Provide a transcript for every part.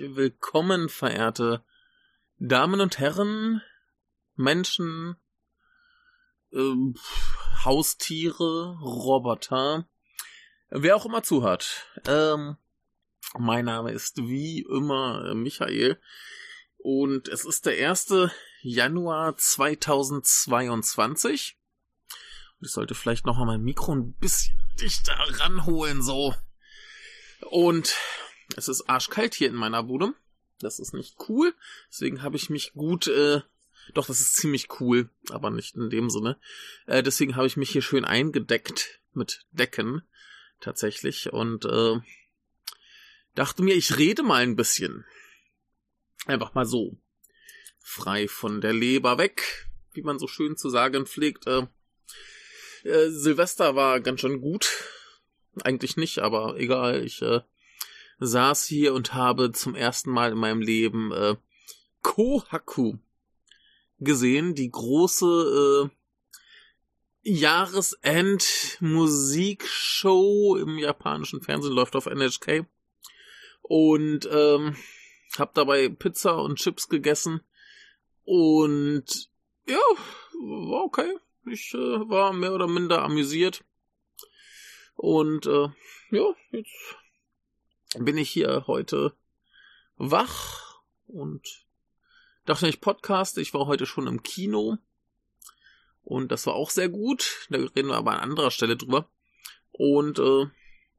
Willkommen, verehrte Damen und Herren, Menschen, äh, Haustiere, Roboter, wer auch immer zuhört. Ähm, mein Name ist wie immer Michael und es ist der 1. Januar 2022. Und ich sollte vielleicht noch mal mein Mikro ein bisschen dichter ranholen, so. Und es ist arschkalt hier in meiner Bude. Das ist nicht cool. Deswegen habe ich mich gut, äh, doch, das ist ziemlich cool, aber nicht in dem Sinne. Äh, deswegen habe ich mich hier schön eingedeckt mit Decken, tatsächlich. Und äh, dachte mir, ich rede mal ein bisschen. Einfach mal so. Frei von der Leber weg, wie man so schön zu sagen pflegt. Äh, äh, Silvester war ganz schön gut. Eigentlich nicht, aber egal. Ich äh, saß hier und habe zum ersten Mal in meinem Leben äh, Kohaku gesehen, die große äh, Jahresend-Musikshow im japanischen Fernsehen läuft auf NHK und ähm, hab dabei Pizza und Chips gegessen und ja, war okay. Ich äh, war mehr oder minder amüsiert. Und äh, ja, jetzt bin ich hier heute wach und dachte ich Podcast. Ich war heute schon im Kino und das war auch sehr gut. Da reden wir aber an anderer Stelle drüber. Und äh,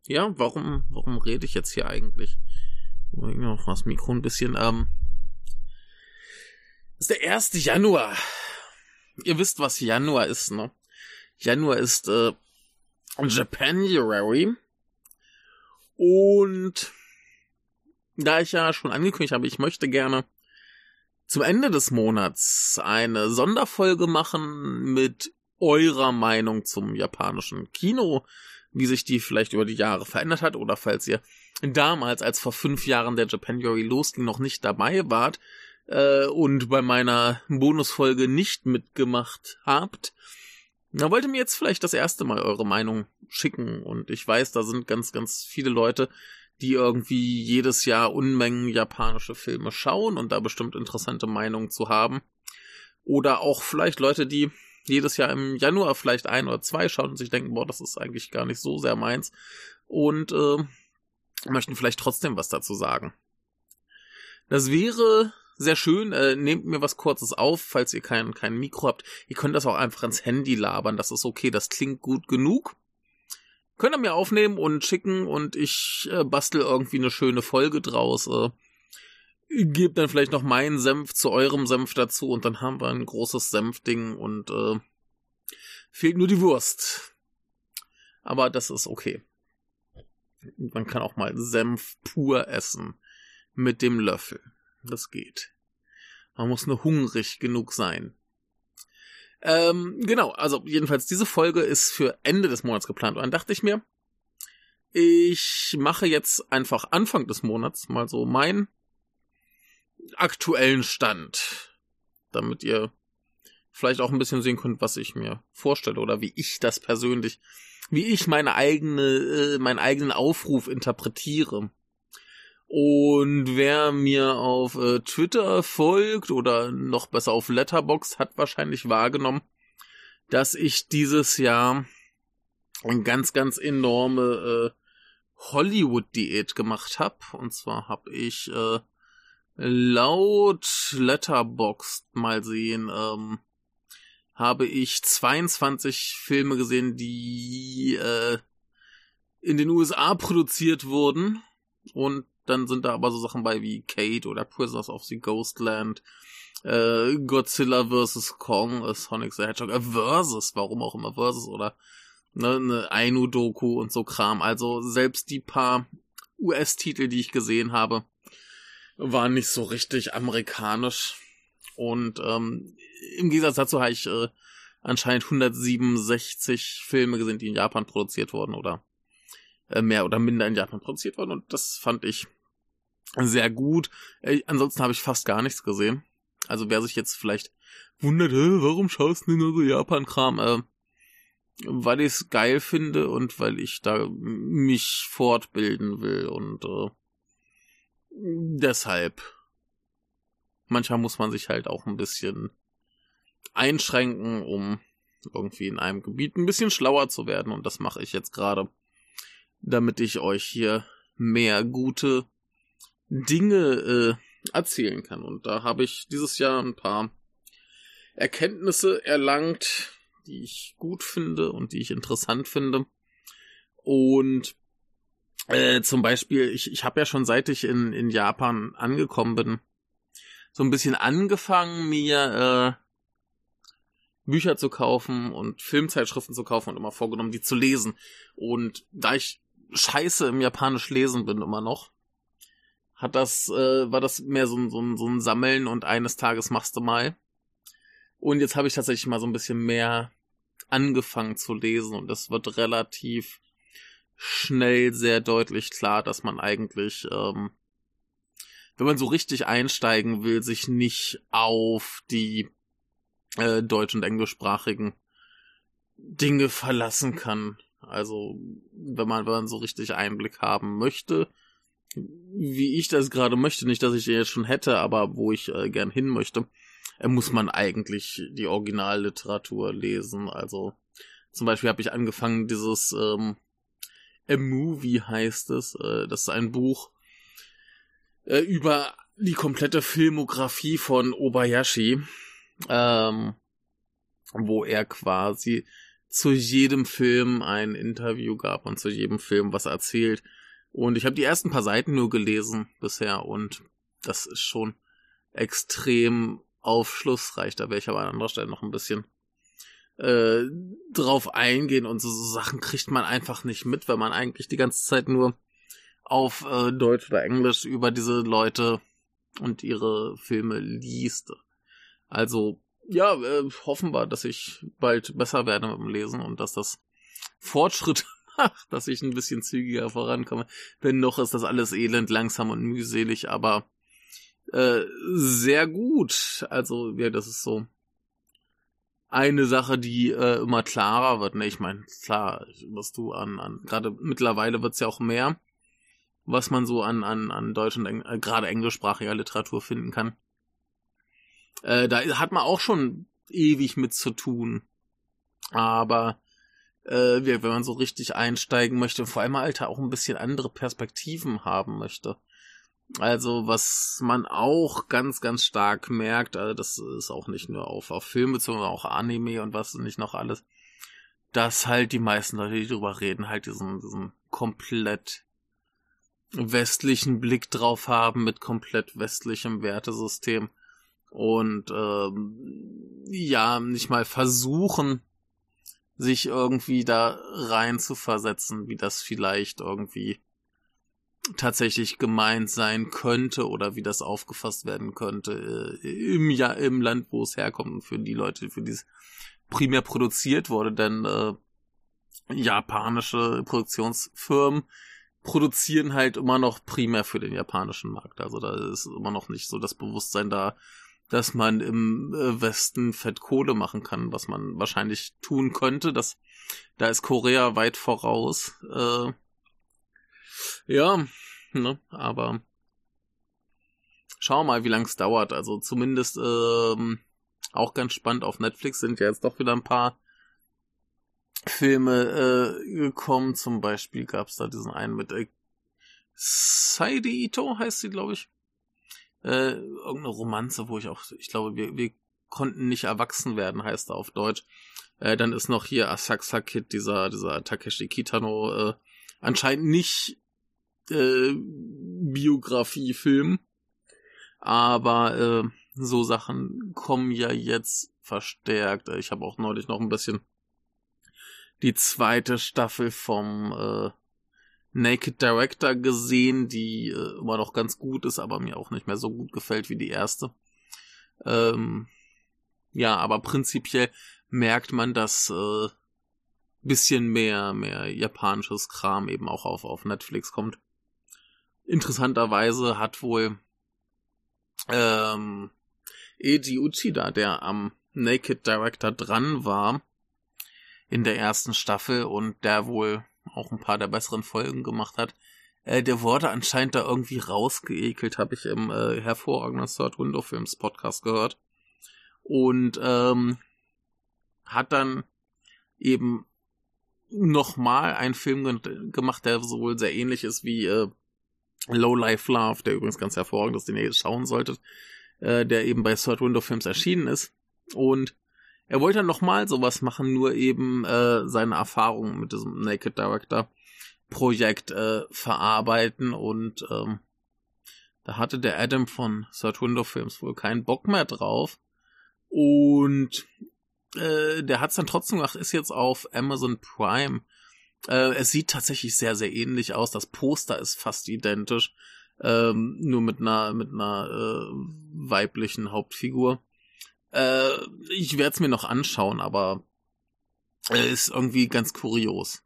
ja, warum, warum rede ich jetzt hier eigentlich? Noch das Mikro ein bisschen. Ähm, ist der 1. Januar ihr wisst, was Januar ist, ne? Januar ist äh, Japanuary. Und da ich ja schon angekündigt habe, ich möchte gerne zum Ende des Monats eine Sonderfolge machen mit eurer Meinung zum japanischen Kino, wie sich die vielleicht über die Jahre verändert hat oder falls ihr damals, als vor fünf Jahren der Japanuary losging, noch nicht dabei wart, äh, und bei meiner Bonusfolge nicht mitgemacht habt, da wollte mir jetzt vielleicht das erste Mal eure Meinung schicken. Und ich weiß, da sind ganz, ganz viele Leute, die irgendwie jedes Jahr Unmengen japanische Filme schauen und da bestimmt interessante Meinungen zu haben. Oder auch vielleicht Leute, die jedes Jahr im Januar vielleicht ein oder zwei schauen und sich denken, boah, das ist eigentlich gar nicht so sehr meins. Und äh, möchten vielleicht trotzdem was dazu sagen. Das wäre sehr schön. Äh, nehmt mir was Kurzes auf, falls ihr kein, kein Mikro habt. Ihr könnt das auch einfach ins Handy labern. Das ist okay. Das klingt gut genug. Könnt ihr mir aufnehmen und schicken und ich äh, bastel irgendwie eine schöne Folge draus. Äh, gebt dann vielleicht noch meinen Senf zu eurem Senf dazu und dann haben wir ein großes Senfding und äh, fehlt nur die Wurst. Aber das ist okay. Man kann auch mal Senf pur essen mit dem Löffel. Das geht. Man muss nur hungrig genug sein. Ähm, genau, also jedenfalls diese Folge ist für Ende des Monats geplant. Und dann dachte ich mir, ich mache jetzt einfach Anfang des Monats mal so meinen aktuellen Stand, damit ihr vielleicht auch ein bisschen sehen könnt, was ich mir vorstelle oder wie ich das persönlich, wie ich meine eigene, äh, meinen eigenen Aufruf interpretiere. Und wer mir auf äh, Twitter folgt oder noch besser auf Letterbox hat wahrscheinlich wahrgenommen, dass ich dieses Jahr eine ganz, ganz enorme äh, Hollywood-Diät gemacht habe. Und zwar habe ich äh, laut Letterbox mal sehen, ähm, habe ich 22 Filme gesehen, die äh, in den USA produziert wurden und dann sind da aber so Sachen bei wie Kate oder Prisoners of the Ghostland, äh, Godzilla vs. Kong, äh, Sonic the Hedgehog, äh, Versus, warum auch immer Versus oder ne, eine Ainu-Doku und so Kram. Also selbst die paar US-Titel, die ich gesehen habe, waren nicht so richtig amerikanisch. Und ähm, im Gegensatz dazu habe ich äh, anscheinend 167 Filme gesehen, die in Japan produziert wurden oder äh, mehr oder minder in Japan produziert wurden. Und das fand ich sehr gut. Äh, ansonsten habe ich fast gar nichts gesehen. Also wer sich jetzt vielleicht wundert, warum schaust du nur so Japan-Kram? Äh, weil ich es geil finde und weil ich da mich fortbilden will und äh, deshalb. Manchmal muss man sich halt auch ein bisschen einschränken, um irgendwie in einem Gebiet ein bisschen schlauer zu werden und das mache ich jetzt gerade, damit ich euch hier mehr gute Dinge äh, erzählen kann. Und da habe ich dieses Jahr ein paar Erkenntnisse erlangt, die ich gut finde und die ich interessant finde. Und äh, zum Beispiel, ich, ich habe ja schon seit ich in, in Japan angekommen bin, so ein bisschen angefangen, mir äh, Bücher zu kaufen und Filmzeitschriften zu kaufen und immer vorgenommen, die zu lesen. Und da ich scheiße im Japanisch lesen bin immer noch, hat das, äh, war das mehr so ein, so, ein, so ein Sammeln und eines Tages machst du mal. Und jetzt habe ich tatsächlich mal so ein bisschen mehr angefangen zu lesen und es wird relativ schnell sehr deutlich klar, dass man eigentlich, ähm, wenn man so richtig einsteigen will, sich nicht auf die äh, deutsch- und englischsprachigen Dinge verlassen kann. Also, wenn man, wenn man so richtig Einblick haben möchte, wie ich das gerade möchte, nicht, dass ich den jetzt schon hätte, aber wo ich äh, gern hin möchte, äh, muss man eigentlich die Originalliteratur lesen. Also zum Beispiel habe ich angefangen, dieses ähm, A Movie heißt es. Äh, das ist ein Buch äh, über die komplette Filmografie von Obayashi, ähm, wo er quasi zu jedem Film ein Interview gab und zu jedem Film was erzählt. Und ich habe die ersten paar Seiten nur gelesen bisher und das ist schon extrem aufschlussreich. Da werde ich aber an anderer Stelle noch ein bisschen äh, drauf eingehen und so, so Sachen kriegt man einfach nicht mit, weil man eigentlich die ganze Zeit nur auf äh, Deutsch oder Englisch über diese Leute und ihre Filme liest. Also, ja, äh, hoffen wir, dass ich bald besser werde mit dem Lesen und dass das Fortschritt dass ich ein bisschen zügiger vorankomme. Wenn noch ist das alles elend, langsam und mühselig, aber äh, sehr gut. Also, ja, das ist so eine Sache, die äh, immer klarer wird. Ne, ich meine, klar, was du an, an gerade mittlerweile wird's ja auch mehr, was man so an, an, an deutsch und Eng äh, gerade englischsprachiger Literatur finden kann. Äh, da hat man auch schon ewig mit zu tun. Aber äh, wenn man so richtig einsteigen möchte, vor allem Alter auch ein bisschen andere Perspektiven haben möchte, also, was man auch ganz, ganz stark merkt, also das ist auch nicht nur auf, auf Filme, sondern auch Anime und was nicht noch alles, dass halt die meisten Leute, die drüber reden, halt diesen, diesen komplett westlichen Blick drauf haben mit komplett westlichem Wertesystem und ähm, ja, nicht mal versuchen, sich irgendwie da rein zu versetzen, wie das vielleicht irgendwie tatsächlich gemeint sein könnte oder wie das aufgefasst werden könnte äh, im ja im Land, wo es herkommt und für die Leute, für die es primär produziert wurde, denn äh, japanische Produktionsfirmen produzieren halt immer noch primär für den japanischen Markt. Also da ist immer noch nicht so das Bewusstsein da, dass man im äh, Westen Fettkohle machen kann, was man wahrscheinlich tun könnte. Das, da ist Korea weit voraus. Äh, ja, ne, aber schau mal, wie lang es dauert. Also zumindest ähm, auch ganz spannend auf Netflix sind ja jetzt doch wieder ein paar Filme äh, gekommen. Zum Beispiel gab's da diesen einen mit äh, Saidi Ito heißt sie, glaube ich. Äh, irgendeine Romanze, wo ich auch, ich glaube, wir, wir konnten nicht erwachsen werden, heißt er auf Deutsch. Äh, dann ist noch hier Asakusa Kid, dieser, dieser Takeshi Kitano, äh, anscheinend nicht äh, Biografiefilm. Aber äh, so Sachen kommen ja jetzt verstärkt. Ich habe auch neulich noch ein bisschen die zweite Staffel vom äh, Naked Director gesehen, die äh, immer noch ganz gut ist, aber mir auch nicht mehr so gut gefällt wie die erste. Ähm, ja, aber prinzipiell merkt man, dass äh, bisschen mehr, mehr japanisches Kram eben auch auf, auf Netflix kommt. Interessanterweise hat wohl ähm, Eiji Uchida, der am Naked Director dran war, in der ersten Staffel und der wohl auch ein paar der besseren Folgen gemacht hat. Äh, der wurde anscheinend da irgendwie rausgeekelt, habe ich im äh, hervorragenden Third Window Films Podcast gehört. Und ähm, hat dann eben nochmal einen Film ge gemacht, der sowohl sehr ähnlich ist wie äh, Low Life Love, der übrigens ganz hervorragend ist, den ihr jetzt schauen solltet, äh, der eben bei Third Window Films erschienen ist. Und er wollte nochmal sowas machen, nur eben äh, seine Erfahrungen mit diesem Naked Director Projekt äh, verarbeiten und ähm, da hatte der Adam von Third Window Films wohl keinen Bock mehr drauf. Und äh, der hat's dann trotzdem gemacht, ist jetzt auf Amazon Prime. Äh, es sieht tatsächlich sehr, sehr ähnlich aus. Das Poster ist fast identisch. Ähm, nur mit einer, mit einer äh, weiblichen Hauptfigur. Äh, ich werde es mir noch anschauen, aber äh, ist irgendwie ganz kurios.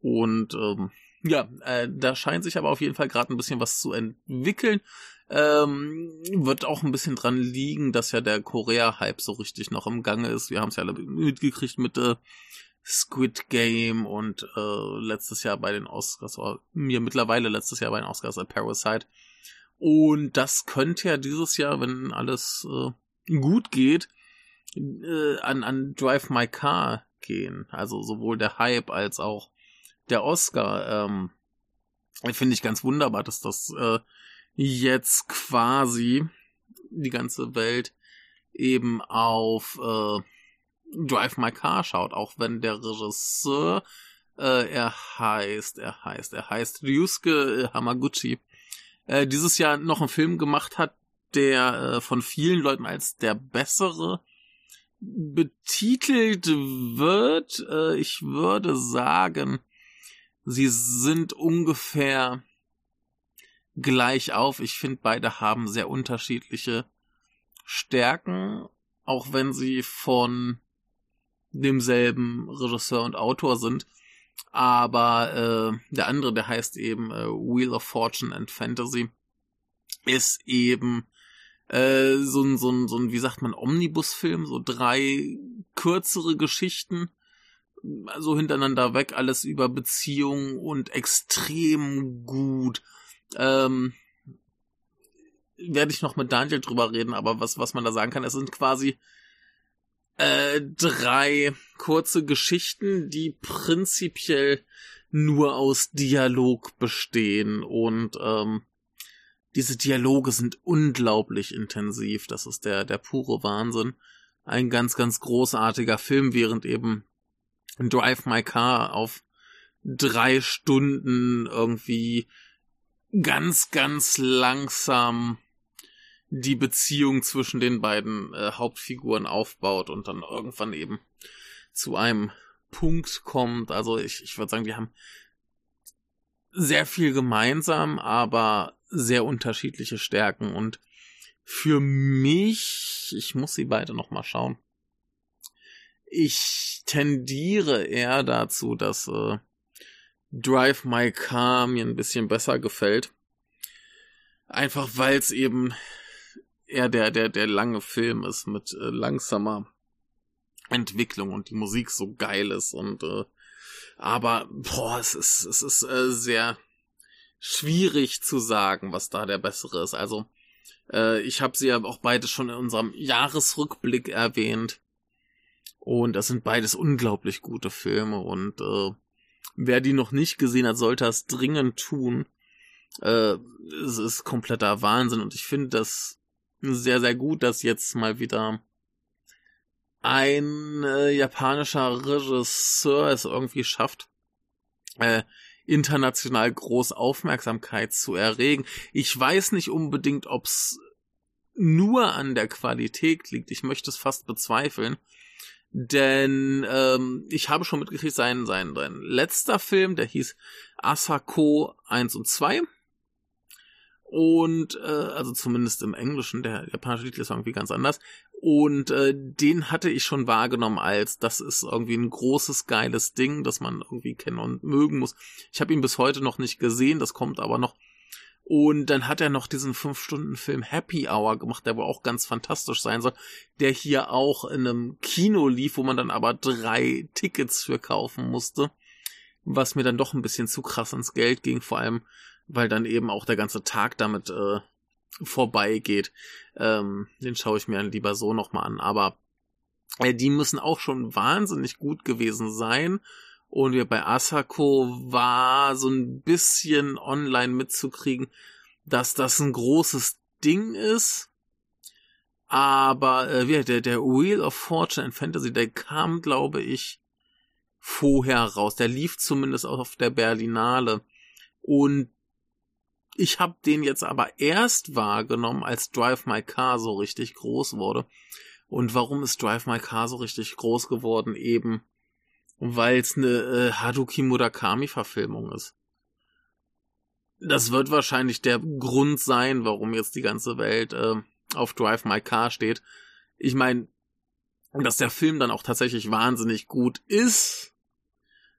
Und ähm, ja, äh, da scheint sich aber auf jeden Fall gerade ein bisschen was zu entwickeln. Ähm, wird auch ein bisschen dran liegen, dass ja der Korea-Hype so richtig noch im Gange ist. Wir haben es ja alle mitgekriegt mit äh, Squid Game und äh, letztes Jahr bei den Oscars, mir mittlerweile letztes Jahr bei den Oscars Parasite. Und das könnte ja dieses Jahr, wenn alles äh, gut geht, äh, an, an Drive My Car gehen. Also sowohl der Hype als auch der Oscar. Ähm, Finde ich ganz wunderbar, dass das äh, jetzt quasi die ganze Welt eben auf äh, Drive My Car schaut, auch wenn der Regisseur, äh, er heißt, er heißt, er heißt Ryusuke Hamaguchi, äh, dieses Jahr noch einen Film gemacht hat, der äh, von vielen Leuten als der bessere betitelt wird. Äh, ich würde sagen, sie sind ungefähr gleich auf. Ich finde, beide haben sehr unterschiedliche Stärken, auch wenn sie von demselben Regisseur und Autor sind. Aber äh, der andere, der heißt eben äh, Wheel of Fortune and Fantasy, ist eben äh, so ein, so ein, so ein, wie sagt man, Omnibusfilm, so drei kürzere Geschichten, so hintereinander weg, alles über Beziehungen und extrem gut. Ähm, werde ich noch mit Daniel drüber reden, aber was, was man da sagen kann, es sind quasi äh, drei kurze Geschichten, die prinzipiell nur aus Dialog bestehen und ähm, diese Dialoge sind unglaublich intensiv. Das ist der, der pure Wahnsinn. Ein ganz, ganz großartiger Film, während eben Drive My Car auf drei Stunden irgendwie ganz, ganz langsam die Beziehung zwischen den beiden äh, Hauptfiguren aufbaut und dann irgendwann eben zu einem Punkt kommt. Also ich, ich würde sagen, die haben sehr viel gemeinsam, aber sehr unterschiedliche Stärken und für mich, ich muss sie beide noch mal schauen. Ich tendiere eher dazu, dass äh, Drive My Car mir ein bisschen besser gefällt. Einfach weil es eben eher der, der, der lange Film ist mit äh, langsamer Entwicklung und die Musik so geil ist und äh, aber boah, es ist, es ist äh, sehr schwierig zu sagen, was da der bessere ist. Also äh, ich habe sie ja auch beide schon in unserem Jahresrückblick erwähnt und das sind beides unglaublich gute Filme und äh, Wer die noch nicht gesehen hat, sollte das dringend tun. Äh, es ist kompletter Wahnsinn und ich finde das sehr, sehr gut, dass jetzt mal wieder ein äh, japanischer Regisseur es irgendwie schafft, äh, international groß Aufmerksamkeit zu erregen. Ich weiß nicht unbedingt, ob's nur an der Qualität liegt. Ich möchte es fast bezweifeln. Denn ähm, ich habe schon mitgekriegt, sein, sein, sein letzter Film, der hieß Asako 1 und 2. Und, äh, also zumindest im Englischen, der japanische Titel ist irgendwie ganz anders. Und äh, den hatte ich schon wahrgenommen als, das ist irgendwie ein großes, geiles Ding, das man irgendwie kennen und mögen muss. Ich habe ihn bis heute noch nicht gesehen, das kommt aber noch. Und dann hat er noch diesen 5-Stunden-Film Happy Hour gemacht, der wohl auch ganz fantastisch sein soll, der hier auch in einem Kino lief, wo man dann aber drei Tickets für kaufen musste, was mir dann doch ein bisschen zu krass ins Geld ging, vor allem, weil dann eben auch der ganze Tag damit äh, vorbeigeht. Ähm, den schaue ich mir lieber so nochmal an, aber äh, die müssen auch schon wahnsinnig gut gewesen sein. Und wir bei Asako war so ein bisschen online mitzukriegen, dass das ein großes Ding ist. Aber äh, der, der Wheel of Fortune and Fantasy, der kam, glaube ich, vorher raus. Der lief zumindest auch auf der Berlinale. Und ich habe den jetzt aber erst wahrgenommen, als Drive My Car so richtig groß wurde. Und warum ist Drive My Car so richtig groß geworden? Eben weil es eine äh, Haruki Murakami-Verfilmung ist. Das wird wahrscheinlich der Grund sein, warum jetzt die ganze Welt äh, auf Drive My Car steht. Ich meine, dass der Film dann auch tatsächlich wahnsinnig gut ist,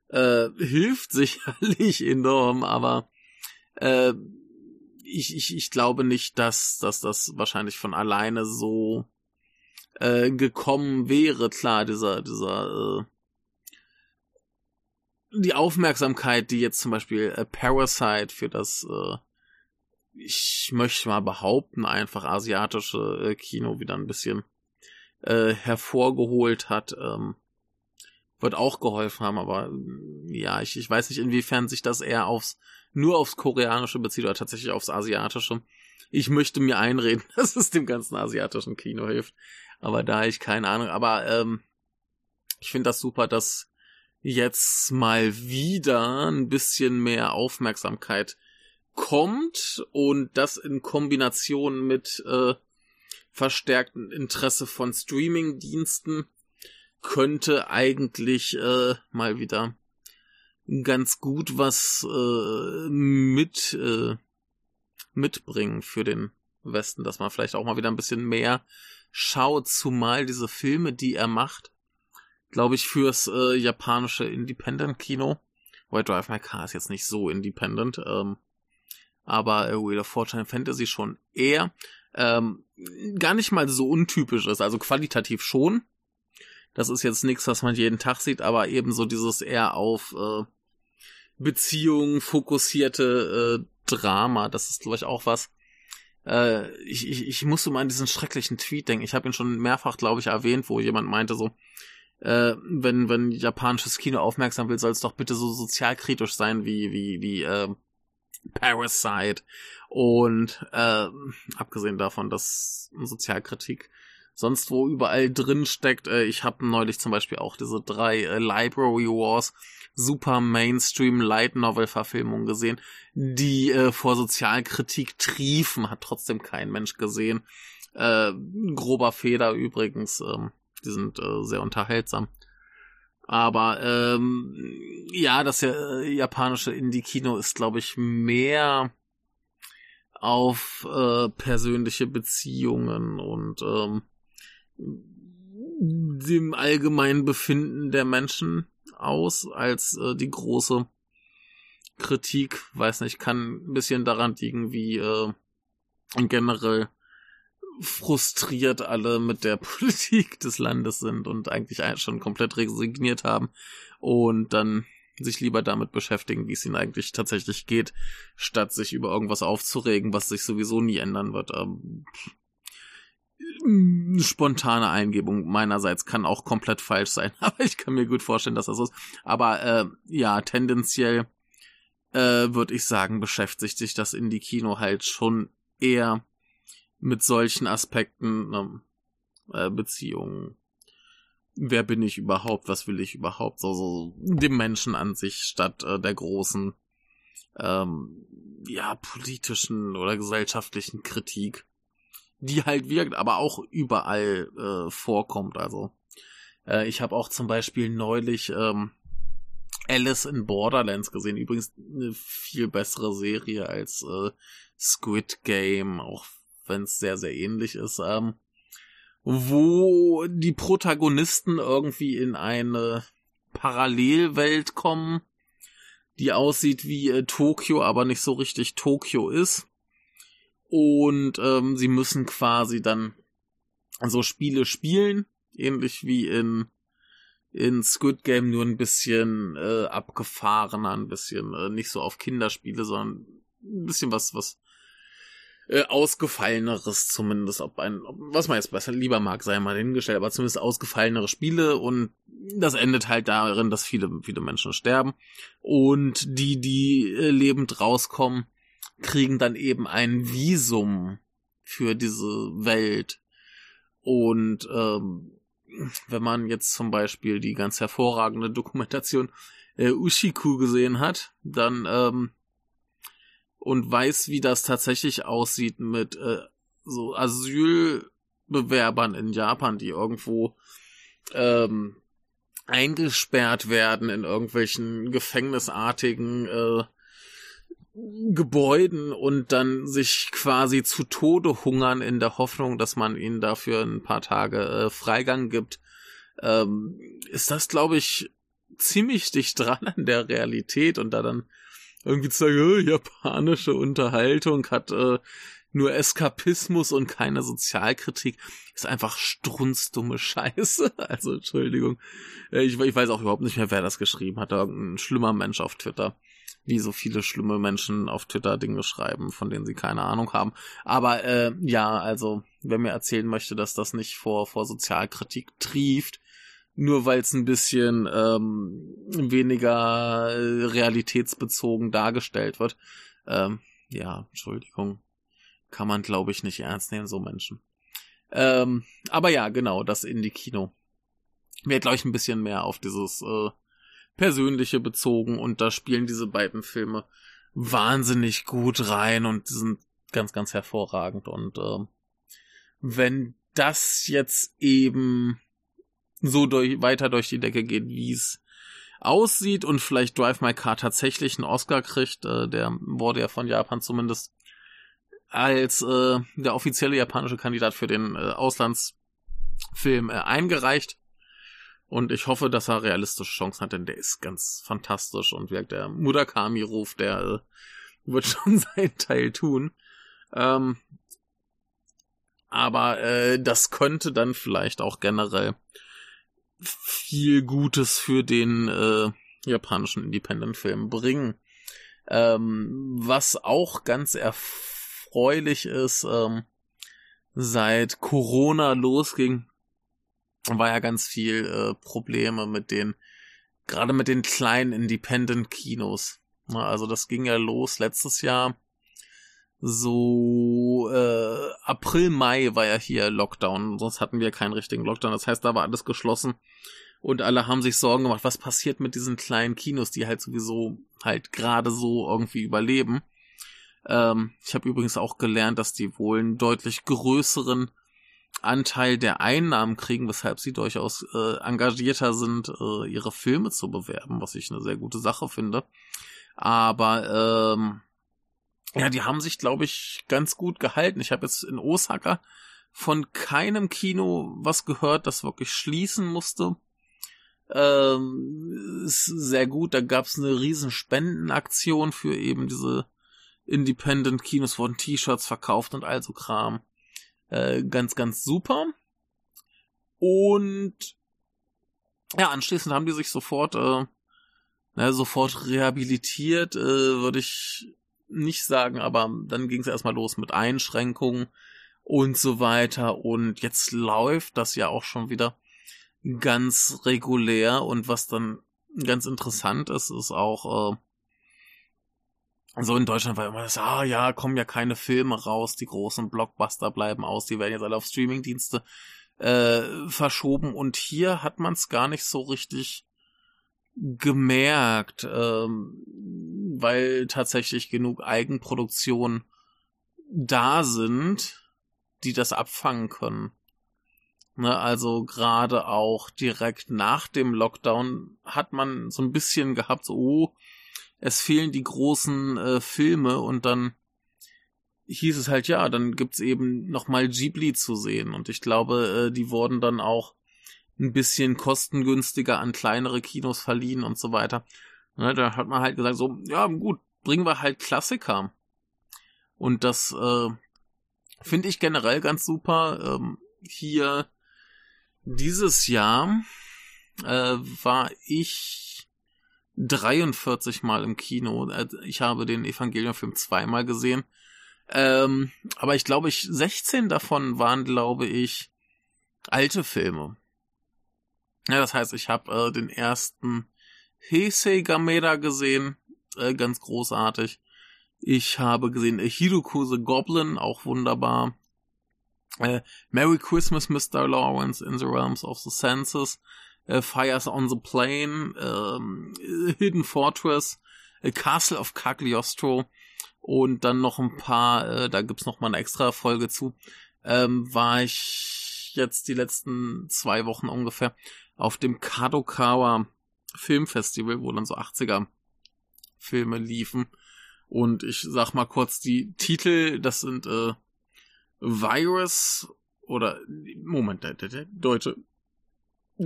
äh, hilft sicherlich enorm, aber äh, ich, ich, ich glaube nicht, dass, dass das wahrscheinlich von alleine so äh, gekommen wäre. Klar, dieser, dieser äh, die Aufmerksamkeit, die jetzt zum Beispiel äh, Parasite für das, äh, ich möchte mal behaupten, einfach asiatische äh, Kino wieder ein bisschen äh, hervorgeholt hat, ähm, wird auch geholfen haben, aber ja, ich, ich weiß nicht, inwiefern sich das eher aufs, nur aufs Koreanische bezieht oder tatsächlich aufs Asiatische. Ich möchte mir einreden, dass es dem ganzen asiatischen Kino hilft. Aber da ich keine Ahnung, aber ähm, ich finde das super, dass jetzt mal wieder ein bisschen mehr Aufmerksamkeit kommt und das in Kombination mit äh, verstärktem Interesse von Streaming-Diensten könnte eigentlich äh, mal wieder ganz gut was äh, mit äh, mitbringen für den Westen, dass man vielleicht auch mal wieder ein bisschen mehr schaut, zumal diese Filme, die er macht, glaube ich, fürs äh, japanische Independent-Kino. Weil Drive My Car ist jetzt nicht so independent, ähm, aber äh, Wheel of Fortune Fantasy schon eher. Ähm, gar nicht mal so untypisch ist, also qualitativ schon. Das ist jetzt nichts, was man jeden Tag sieht, aber eben so dieses eher auf äh, Beziehungen fokussierte äh, Drama, das ist, glaube ich, auch was. Äh, ich, ich, ich musste mal an diesen schrecklichen Tweet denken. Ich habe ihn schon mehrfach, glaube ich, erwähnt, wo jemand meinte so, äh, wenn, wenn japanisches Kino aufmerksam will, soll es doch bitte so sozialkritisch sein wie, wie, wie, äh, Parasite. Und äh, abgesehen davon, dass Sozialkritik sonst wo überall drin steckt. Äh, ich habe neulich zum Beispiel auch diese drei äh, Library Wars super Mainstream Light Novel Verfilmungen gesehen, die äh, vor Sozialkritik triefen, hat trotzdem kein Mensch gesehen. Äh, grober Feder übrigens. Ähm, die sind äh, sehr unterhaltsam. Aber ähm, ja, das äh, japanische Indie-Kino ist, glaube ich, mehr auf äh, persönliche Beziehungen und ähm, dem allgemeinen Befinden der Menschen aus, als äh, die große Kritik, weiß nicht, kann ein bisschen daran liegen, wie äh, generell frustriert alle mit der Politik des Landes sind und eigentlich schon komplett resigniert haben und dann sich lieber damit beschäftigen, wie es ihnen eigentlich tatsächlich geht, statt sich über irgendwas aufzuregen, was sich sowieso nie ändern wird. Ähm, spontane Eingebung meinerseits kann auch komplett falsch sein, aber ich kann mir gut vorstellen, dass das so ist. Aber äh, ja, tendenziell äh, würde ich sagen, beschäftigt sich das Indie-Kino halt schon eher mit solchen Aspekten ne, äh, Beziehungen. Wer bin ich überhaupt? Was will ich überhaupt? So, so dem Menschen an sich statt äh, der großen, ähm, ja, politischen oder gesellschaftlichen Kritik, die halt wirkt, aber auch überall äh, vorkommt. Also äh, ich habe auch zum Beispiel neulich ähm, Alice in Borderlands gesehen. Übrigens eine viel bessere Serie als äh, Squid Game, auch wenn es sehr, sehr ähnlich ist, ähm, wo die Protagonisten irgendwie in eine Parallelwelt kommen, die aussieht wie äh, Tokio, aber nicht so richtig Tokio ist. Und ähm, sie müssen quasi dann so Spiele spielen, ähnlich wie in in Squid Game nur ein bisschen äh, abgefahrener, ein bisschen äh, nicht so auf Kinderspiele, sondern ein bisschen was was äh, ausgefalleneres zumindest, ob ein was man jetzt besser lieber mag, sei mal hingestellt, aber zumindest ausgefallenere Spiele und das endet halt darin, dass viele viele Menschen sterben und die die äh, lebend rauskommen, kriegen dann eben ein Visum für diese Welt. Und ähm, wenn man jetzt zum Beispiel die ganz hervorragende Dokumentation äh, Ushiku gesehen hat, dann ähm, und weiß, wie das tatsächlich aussieht mit äh, so Asylbewerbern in Japan, die irgendwo ähm, eingesperrt werden in irgendwelchen gefängnisartigen äh, Gebäuden und dann sich quasi zu Tode hungern in der Hoffnung, dass man ihnen dafür ein paar Tage äh, Freigang gibt, ähm, ist das, glaube ich, ziemlich dicht dran an der Realität und da dann irgendwie zu sagen, oh, japanische Unterhaltung hat äh, nur Eskapismus und keine Sozialkritik, ist einfach strunzdumme Scheiße. Also Entschuldigung, äh, ich, ich weiß auch überhaupt nicht mehr, wer das geschrieben hat. Irgendein schlimmer Mensch auf Twitter wie so viele schlimme Menschen auf Twitter Dinge schreiben, von denen sie keine Ahnung haben. Aber äh, ja, also wer mir erzählen möchte, dass das nicht vor, vor Sozialkritik trieft, nur weil es ein bisschen ähm, weniger äh, realitätsbezogen dargestellt wird, ähm, ja, Entschuldigung, kann man glaube ich nicht ernst nehmen, so Menschen. Ähm, aber ja, genau, das Indie-Kino. Wäre, glaube ich, ein bisschen mehr auf dieses äh, Persönliche bezogen und da spielen diese beiden Filme wahnsinnig gut rein und sind ganz, ganz hervorragend. Und äh, wenn das jetzt eben so durch, weiter durch die Decke geht, wie es aussieht und vielleicht Drive My Car tatsächlich einen Oscar kriegt, äh, der wurde ja von Japan zumindest als äh, der offizielle japanische Kandidat für den äh, Auslandsfilm äh, eingereicht. Und ich hoffe, dass er realistische Chancen hat, denn der ist ganz fantastisch und wirkt der Murakami-Ruf, der äh, wird schon seinen Teil tun. Ähm, aber äh, das könnte dann vielleicht auch generell viel Gutes für den äh, japanischen Independent-Film bringen. Ähm, was auch ganz erfreulich ist, ähm, seit Corona losging, war ja ganz viel äh, Probleme mit den, gerade mit den kleinen Independent-Kinos. Also das ging ja los letztes Jahr. So äh, April, Mai war ja hier Lockdown, sonst hatten wir keinen richtigen Lockdown. Das heißt, da war alles geschlossen und alle haben sich Sorgen gemacht, was passiert mit diesen kleinen Kinos, die halt sowieso halt gerade so irgendwie überleben. Ähm, ich habe übrigens auch gelernt, dass die wohl einen deutlich größeren Anteil der Einnahmen kriegen, weshalb sie durchaus äh, engagierter sind, äh, ihre Filme zu bewerben, was ich eine sehr gute Sache finde. Aber ähm, ja, die haben sich, glaube ich, ganz gut gehalten. Ich habe jetzt in Osaka von keinem Kino was gehört, das wirklich schließen musste. Ähm, ist sehr gut. Da gab es eine riesen Spendenaktion für eben diese Independent-Kinos, wurden T-Shirts verkauft und all so Kram. Äh, ganz, ganz super. Und ja, anschließend haben die sich sofort, äh, na, sofort rehabilitiert, äh, würde ich nicht sagen, aber dann ging es erstmal los mit Einschränkungen und so weiter. Und jetzt läuft das ja auch schon wieder ganz regulär. Und was dann ganz interessant ist, ist auch, äh, so in Deutschland war immer das, ah ja, kommen ja keine Filme raus, die großen Blockbuster bleiben aus, die werden jetzt alle auf Streamingdienste äh, verschoben und hier hat man es gar nicht so richtig gemerkt, ähm, weil tatsächlich genug Eigenproduktionen da sind, die das abfangen können. Ne, also gerade auch direkt nach dem Lockdown hat man so ein bisschen gehabt, so, oh, es fehlen die großen äh, Filme und dann hieß es halt, ja, dann gibt's eben nochmal Ghibli zu sehen und ich glaube, äh, die wurden dann auch ein bisschen kostengünstiger an kleinere Kinos verliehen und so weiter. Ne, da hat man halt gesagt, so, ja, gut, bringen wir halt Klassiker. Und das äh, Finde ich generell ganz super. Ähm, hier dieses Jahr äh, war ich 43 Mal im Kino. Äh, ich habe den Evangelium-Film zweimal gesehen. Ähm, aber ich glaube, ich 16 davon waren, glaube ich, alte Filme. Ja, das heißt, ich habe äh, den ersten Heisei Gamera gesehen, äh, ganz großartig. Ich habe gesehen äh, Hiroku the Goblin, auch wunderbar. Äh, Merry Christmas, Mr. Lawrence in the Realms of the Senses. Äh, Fires on the Plain, äh, Hidden Fortress, äh, Castle of Cagliostro und dann noch ein paar, äh, da gibt's noch mal eine extra Folge zu, ähm, war ich jetzt die letzten zwei Wochen ungefähr auf dem Kadokawa Filmfestival, wo dann so 80er Filme liefen. Und ich sag mal kurz die Titel, das sind äh, Virus oder Moment, der, der, der deutsche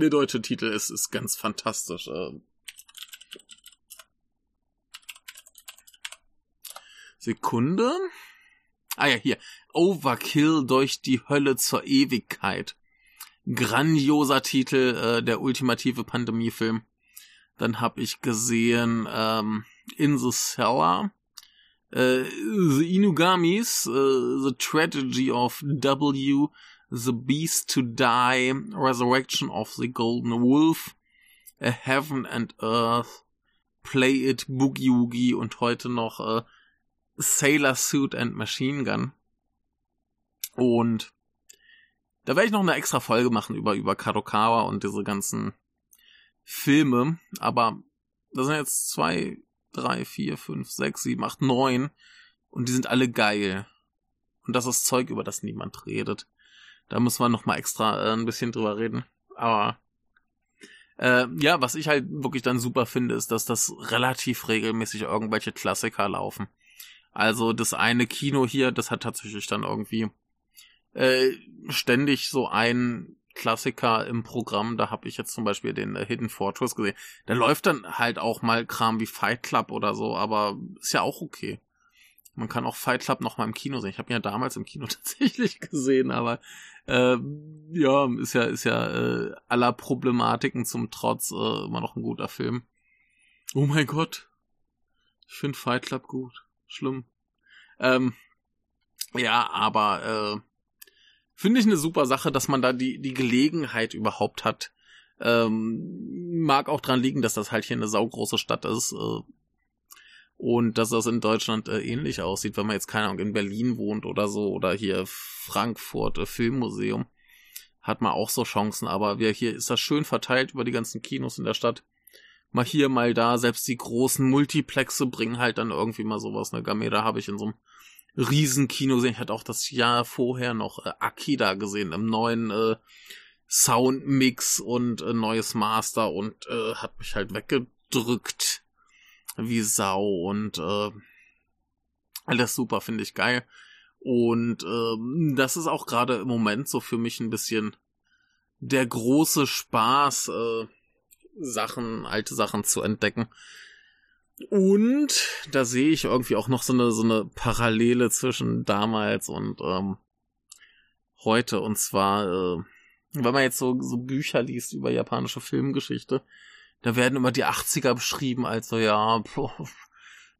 der deutsche Titel ist, ist ganz fantastisch. Äh, Sekunde. Ah ja, hier. Overkill durch die Hölle zur Ewigkeit. Grandioser Titel, äh, der ultimative Pandemiefilm. Dann habe ich gesehen ähm, In the Cellar. Äh, the Inugamis, äh, The Tragedy of W, The Beast to Die, Resurrection of the Golden Wolf, A Heaven and Earth, Play It, Boogie Woogie und heute noch äh, Sailor Suit and Machine Gun. Und da werde ich noch eine extra Folge machen über, über Kadokawa und diese ganzen Filme. Aber das sind jetzt zwei, drei, vier, fünf, sechs, sieben, acht, neun. Und die sind alle geil. Und das ist Zeug, über das niemand redet. Da muss man noch mal extra äh, ein bisschen drüber reden. Aber äh, ja, was ich halt wirklich dann super finde, ist, dass das relativ regelmäßig irgendwelche Klassiker laufen. Also das eine Kino hier, das hat tatsächlich dann irgendwie äh, ständig so ein Klassiker im Programm. Da habe ich jetzt zum Beispiel den äh, Hidden Fortress gesehen. Da läuft dann halt auch mal Kram wie Fight Club oder so, aber ist ja auch okay. Man kann auch Fight Club noch mal im Kino sehen. Ich habe ihn ja damals im Kino tatsächlich gesehen, aber äh, ja, ist ja ist ja äh, aller Problematiken zum Trotz äh, immer noch ein guter Film. Oh mein Gott, ich finde Fight Club gut schlimm. Ähm, ja, aber äh, finde ich eine super Sache, dass man da die, die Gelegenheit überhaupt hat. Ähm, mag auch dran liegen, dass das halt hier eine saugroße Stadt ist. Äh, und dass das in Deutschland äh, ähnlich aussieht, wenn man jetzt, keine Ahnung, in Berlin wohnt oder so, oder hier Frankfurt, äh, Filmmuseum, hat man auch so Chancen, aber wir, hier ist das schön verteilt über die ganzen Kinos in der Stadt mal hier, mal da. Selbst die großen Multiplexe bringen halt dann irgendwie mal sowas. Ne, Gamera habe ich in so einem Riesenkino gesehen. Ich hatte auch das Jahr vorher noch äh, Akida gesehen im neuen äh, Soundmix und äh, neues Master und äh, hat mich halt weggedrückt wie Sau und äh, alles super, finde ich geil. Und äh, das ist auch gerade im Moment so für mich ein bisschen der große Spaß, äh, Sachen, alte Sachen zu entdecken. Und da sehe ich irgendwie auch noch so eine, so eine Parallele zwischen damals und ähm, heute. Und zwar, äh, wenn man jetzt so, so Bücher liest über japanische Filmgeschichte, da werden immer die 80er beschrieben als so, ja,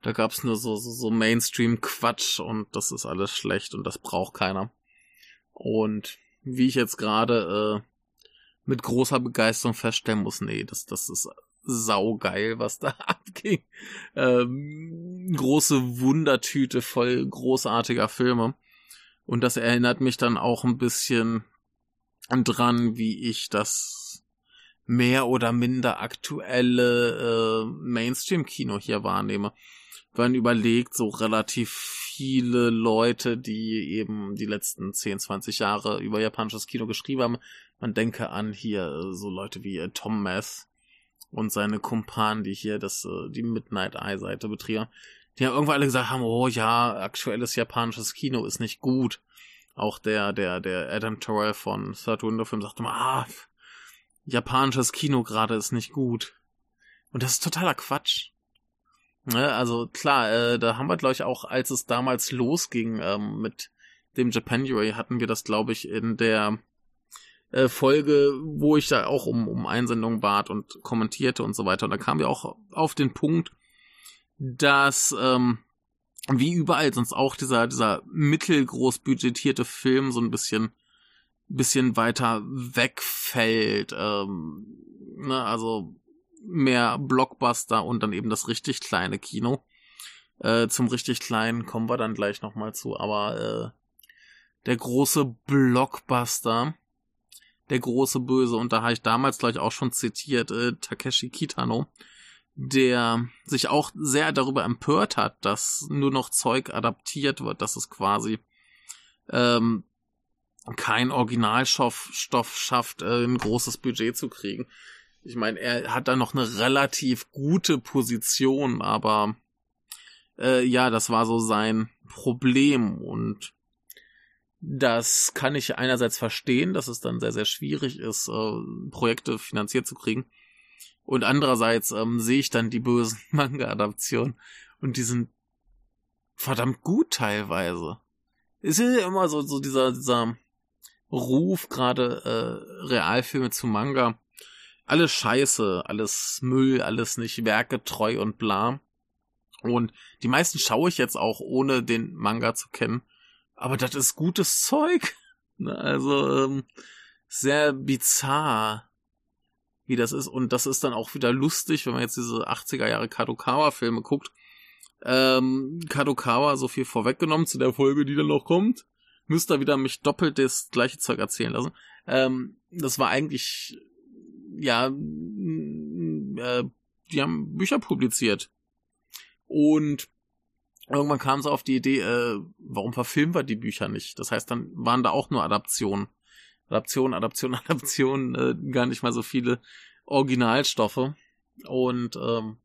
da gab's nur so, so, so Mainstream-Quatsch und das ist alles schlecht und das braucht keiner. Und wie ich jetzt gerade äh, mit großer Begeisterung feststellen muss, nee, das, das ist saugeil, was da abging. Ähm, große Wundertüte voll großartiger Filme. Und das erinnert mich dann auch ein bisschen dran, wie ich das mehr oder minder aktuelle äh, Mainstream-Kino hier wahrnehme. Wenn überlegt, so relativ viele Leute, die eben die letzten 10, 20 Jahre über japanisches Kino geschrieben haben, man denke an hier äh, so Leute wie äh, Tom Meth und seine Kumpanen, die hier das, äh, die Midnight Eye Seite betrieben. Die haben irgendwann alle gesagt haben, oh ja, aktuelles japanisches Kino ist nicht gut. Auch der, der, der Adam Terrell von Third Window Film sagte mal, ah, japanisches Kino gerade ist nicht gut. Und das ist totaler Quatsch. Ne, also klar, äh, da haben wir, glaube ich, auch, als es damals losging ähm, mit dem Japanuary hatten wir das, glaube ich, in der äh, Folge, wo ich da auch um, um Einsendung bat und kommentierte und so weiter. Und da kamen wir auch auf den Punkt, dass ähm, wie überall sonst auch dieser, dieser mittelgroß budgetierte Film so ein bisschen, bisschen weiter wegfällt. Ähm, ne, also mehr Blockbuster und dann eben das richtig kleine Kino. Äh, zum richtig kleinen kommen wir dann gleich nochmal zu, aber äh, der große Blockbuster, der große Böse, und da habe ich damals gleich auch schon zitiert, äh, Takeshi Kitano, der sich auch sehr darüber empört hat, dass nur noch Zeug adaptiert wird, dass es quasi ähm, kein Originalstoff Stoff schafft, äh, ein großes Budget zu kriegen. Ich meine, er hat da noch eine relativ gute Position, aber äh, ja, das war so sein Problem und das kann ich einerseits verstehen, dass es dann sehr, sehr schwierig ist, äh, Projekte finanziert zu kriegen. Und andererseits ähm, sehe ich dann die bösen Manga-Adaptionen und die sind verdammt gut teilweise. Es ist ja immer so, so dieser, dieser Ruf, gerade äh, Realfilme zu Manga. Alles scheiße, alles Müll, alles nicht werketreu und bla. Und die meisten schaue ich jetzt auch, ohne den Manga zu kennen. Aber das ist gutes Zeug. Ne, also ähm, sehr bizarr wie das ist. Und das ist dann auch wieder lustig, wenn man jetzt diese 80er Jahre Kadokawa-Filme guckt. Ähm, Kadokawa, so viel vorweggenommen zu der Folge, die dann noch kommt. Müsst ihr wieder mich doppelt das gleiche Zeug erzählen lassen. Ähm, das war eigentlich, ja, äh, die haben Bücher publiziert. Und irgendwann kam sie auf die Idee, äh, warum verfilmen wir die Bücher nicht? Das heißt, dann waren da auch nur Adaptionen. Adaption, Adaption, Adaption, äh, gar nicht mal so viele Originalstoffe. Und ähm,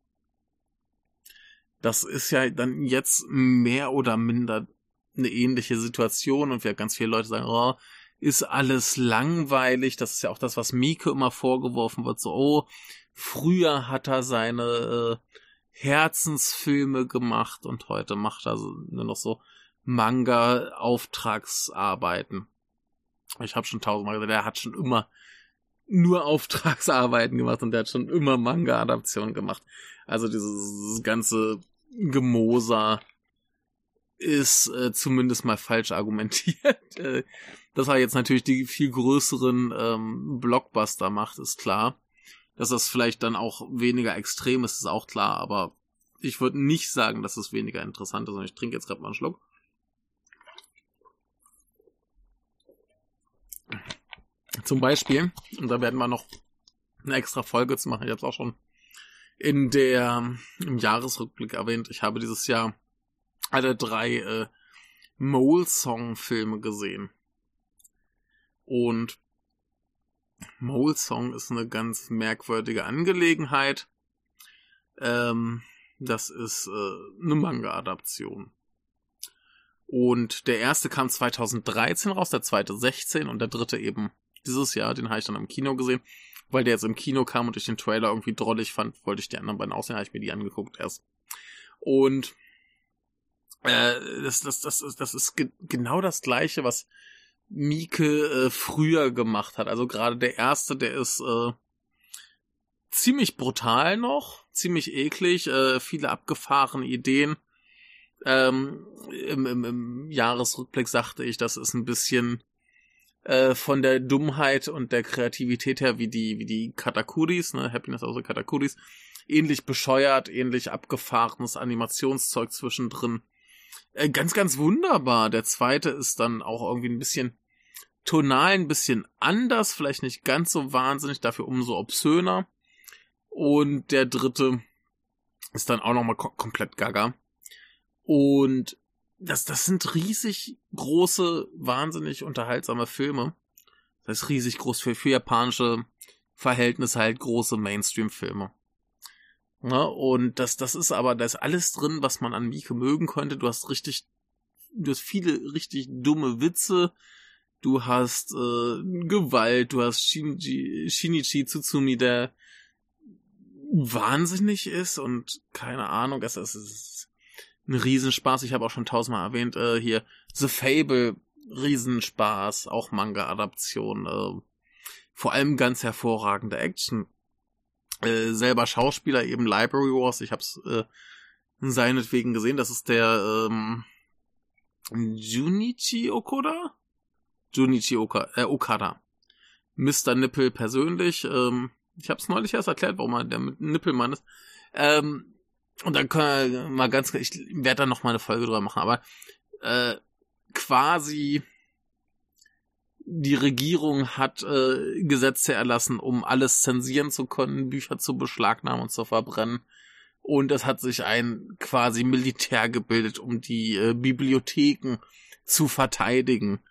das ist ja dann jetzt mehr oder minder eine ähnliche Situation und wir ganz viele Leute sagen, oh, ist alles langweilig. Das ist ja auch das, was Mieke immer vorgeworfen wird. So, oh, früher hat er seine äh, Herzensfilme gemacht und heute macht er nur noch so Manga-Auftragsarbeiten. Ich habe schon tausendmal gesagt, der hat schon immer nur Auftragsarbeiten gemacht und der hat schon immer Manga-Adaptionen gemacht. Also dieses ganze Gemoser ist äh, zumindest mal falsch argumentiert. Äh, dass er jetzt natürlich die viel größeren ähm, Blockbuster macht, ist klar. Dass das vielleicht dann auch weniger extrem ist, ist auch klar, aber ich würde nicht sagen, dass es weniger interessant ist. Und ich trinke jetzt gerade mal einen Schluck. Zum Beispiel, und da werden wir noch eine extra Folge zu machen, ich habe auch schon in der im Jahresrückblick erwähnt, ich habe dieses Jahr alle drei äh, Mole-Song-Filme gesehen. Und Mole-Song ist eine ganz merkwürdige Angelegenheit. Ähm, das ist äh, eine Manga-Adaption. Und der erste kam 2013 raus, der zweite 16 und der dritte eben dieses Jahr, den habe ich dann im Kino gesehen, weil der jetzt im Kino kam und ich den Trailer irgendwie drollig fand, wollte ich die anderen beiden aussehen, habe ich mir die angeguckt erst. Und äh, das, das, das, das ist ge genau das gleiche, was Mieke äh, früher gemacht hat. Also gerade der erste, der ist äh, ziemlich brutal noch, ziemlich eklig, äh, viele abgefahrene Ideen. Ähm, im, im, Im Jahresrückblick sagte ich, das ist ein bisschen äh, von der Dummheit und der Kreativität her wie die, wie die Katakuris, ne, Happiness also Katakuris, ähnlich bescheuert, ähnlich abgefahrenes Animationszeug zwischendrin. Äh, ganz, ganz wunderbar. Der zweite ist dann auch irgendwie ein bisschen tonal, ein bisschen anders, vielleicht nicht ganz so wahnsinnig, dafür umso obszöner. Und der dritte ist dann auch nochmal kom komplett gaga. Und das, das sind riesig große, wahnsinnig unterhaltsame Filme. Das ist riesig groß für, für japanische Verhältnisse halt große Mainstream-Filme. Ja, und das, das ist aber, da ist alles drin, was man an Mieke mögen könnte. Du hast richtig, du hast viele richtig dumme Witze. Du hast äh, Gewalt, du hast Shinji, Shinichi Tsutsumi, der wahnsinnig ist und keine Ahnung, es, es ist ein Riesenspaß. Ich habe auch schon tausendmal erwähnt, äh, hier The Fable Riesenspaß, auch Manga-Adaption, äh, vor allem ganz hervorragende Action. Äh, selber Schauspieler, eben Library Wars, ich hab's äh, seinetwegen gesehen, das ist der ähm, Junichi Okuda? Junichi Oka äh, Okada. Mr. Nippel persönlich, ähm, ich hab's neulich erst erklärt, warum er der Nippelmann ist. Ähm, und dann können wir mal ganz, ich werde da noch mal eine Folge drüber machen, aber äh, quasi die Regierung hat äh, Gesetze erlassen, um alles zensieren zu können, Bücher zu beschlagnahmen und zu verbrennen. Und es hat sich ein quasi Militär gebildet, um die äh, Bibliotheken zu verteidigen.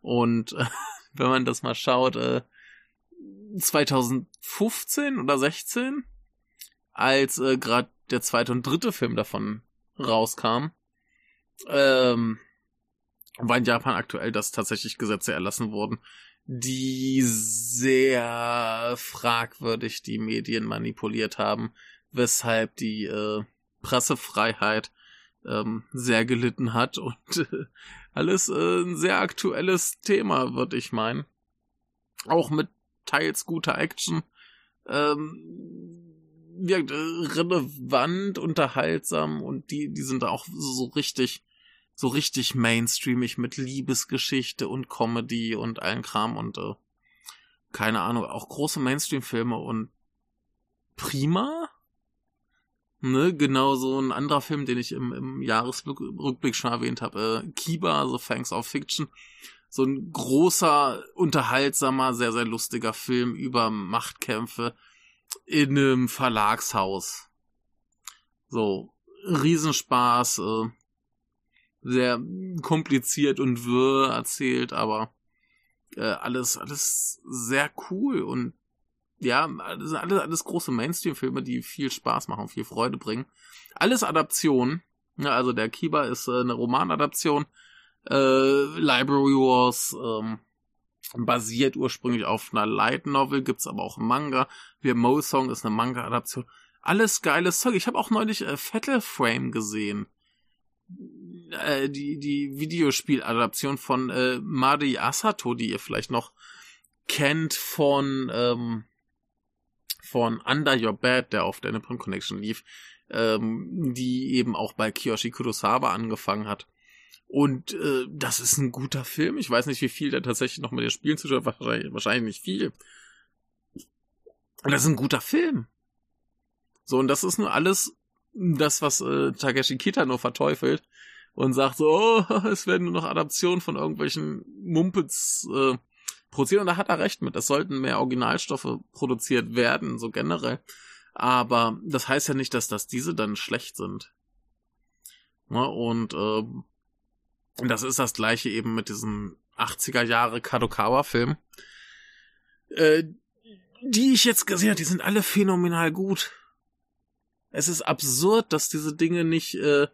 Und äh, wenn man das mal schaut, äh, 2015 oder 16, als äh, gerade der zweite und dritte Film davon rauskam, ähm, war in Japan aktuell, dass tatsächlich Gesetze erlassen wurden, die sehr fragwürdig die Medien manipuliert haben, weshalb die äh, Pressefreiheit ähm, sehr gelitten hat und äh, alles äh, ein sehr aktuelles Thema, würde ich meinen. Auch mit teils guter Action. Ähm, wirkt relevant, unterhaltsam und die, die sind auch so richtig so richtig mainstreamig mit Liebesgeschichte und Comedy und allen Kram und äh, keine Ahnung, auch große Mainstream-Filme und prima. Ne, genau so ein anderer Film, den ich im, im Jahresrückblick schon erwähnt habe, äh, Kiba, also Fangs of Fiction. So ein großer, unterhaltsamer, sehr, sehr lustiger Film über Machtkämpfe in einem Verlagshaus. So, Riesenspaß, äh, sehr kompliziert und wirr erzählt, aber äh, alles, alles sehr cool und ja, alles, alles, alles große Mainstream-Filme, die viel Spaß machen, viel Freude bringen. Alles Adaptionen. Ja, also der Kiba ist äh, eine Romanadaption. Äh, Library Wars ähm, basiert ursprünglich auf einer Light Novel, gibt's aber auch Manga. Wir Mo Song ist eine Manga-Adaption. Alles geiles Zeug. Ich habe auch neulich äh, Fatal Frame gesehen äh, die, die Videospieladaption von äh, Mari Asato, die ihr vielleicht noch kennt von, ähm, von Under Your Bed, der auf der Nippon Connection lief, ähm, die eben auch bei Kiyoshi Kurosawa angefangen hat. Und äh, das ist ein guter Film. Ich weiß nicht, wie viel der tatsächlich noch mit den Spielen zu tun hat. Wahrscheinlich, wahrscheinlich nicht viel. Und das ist ein guter Film. So, und das ist nur alles das, was äh, Takeshi Kitano verteufelt und sagt so, oh, es werden nur noch Adaptionen von irgendwelchen Mumpets äh, produziert. Und da hat er recht mit. Es sollten mehr Originalstoffe produziert werden, so generell. Aber das heißt ja nicht, dass das diese dann schlecht sind. Ja, und äh, das ist das gleiche eben mit diesem 80er Jahre Kadokawa-Film. Äh, die ich jetzt gesehen habe, die sind alle phänomenal gut. Es ist absurd, dass diese Dinge nicht äh,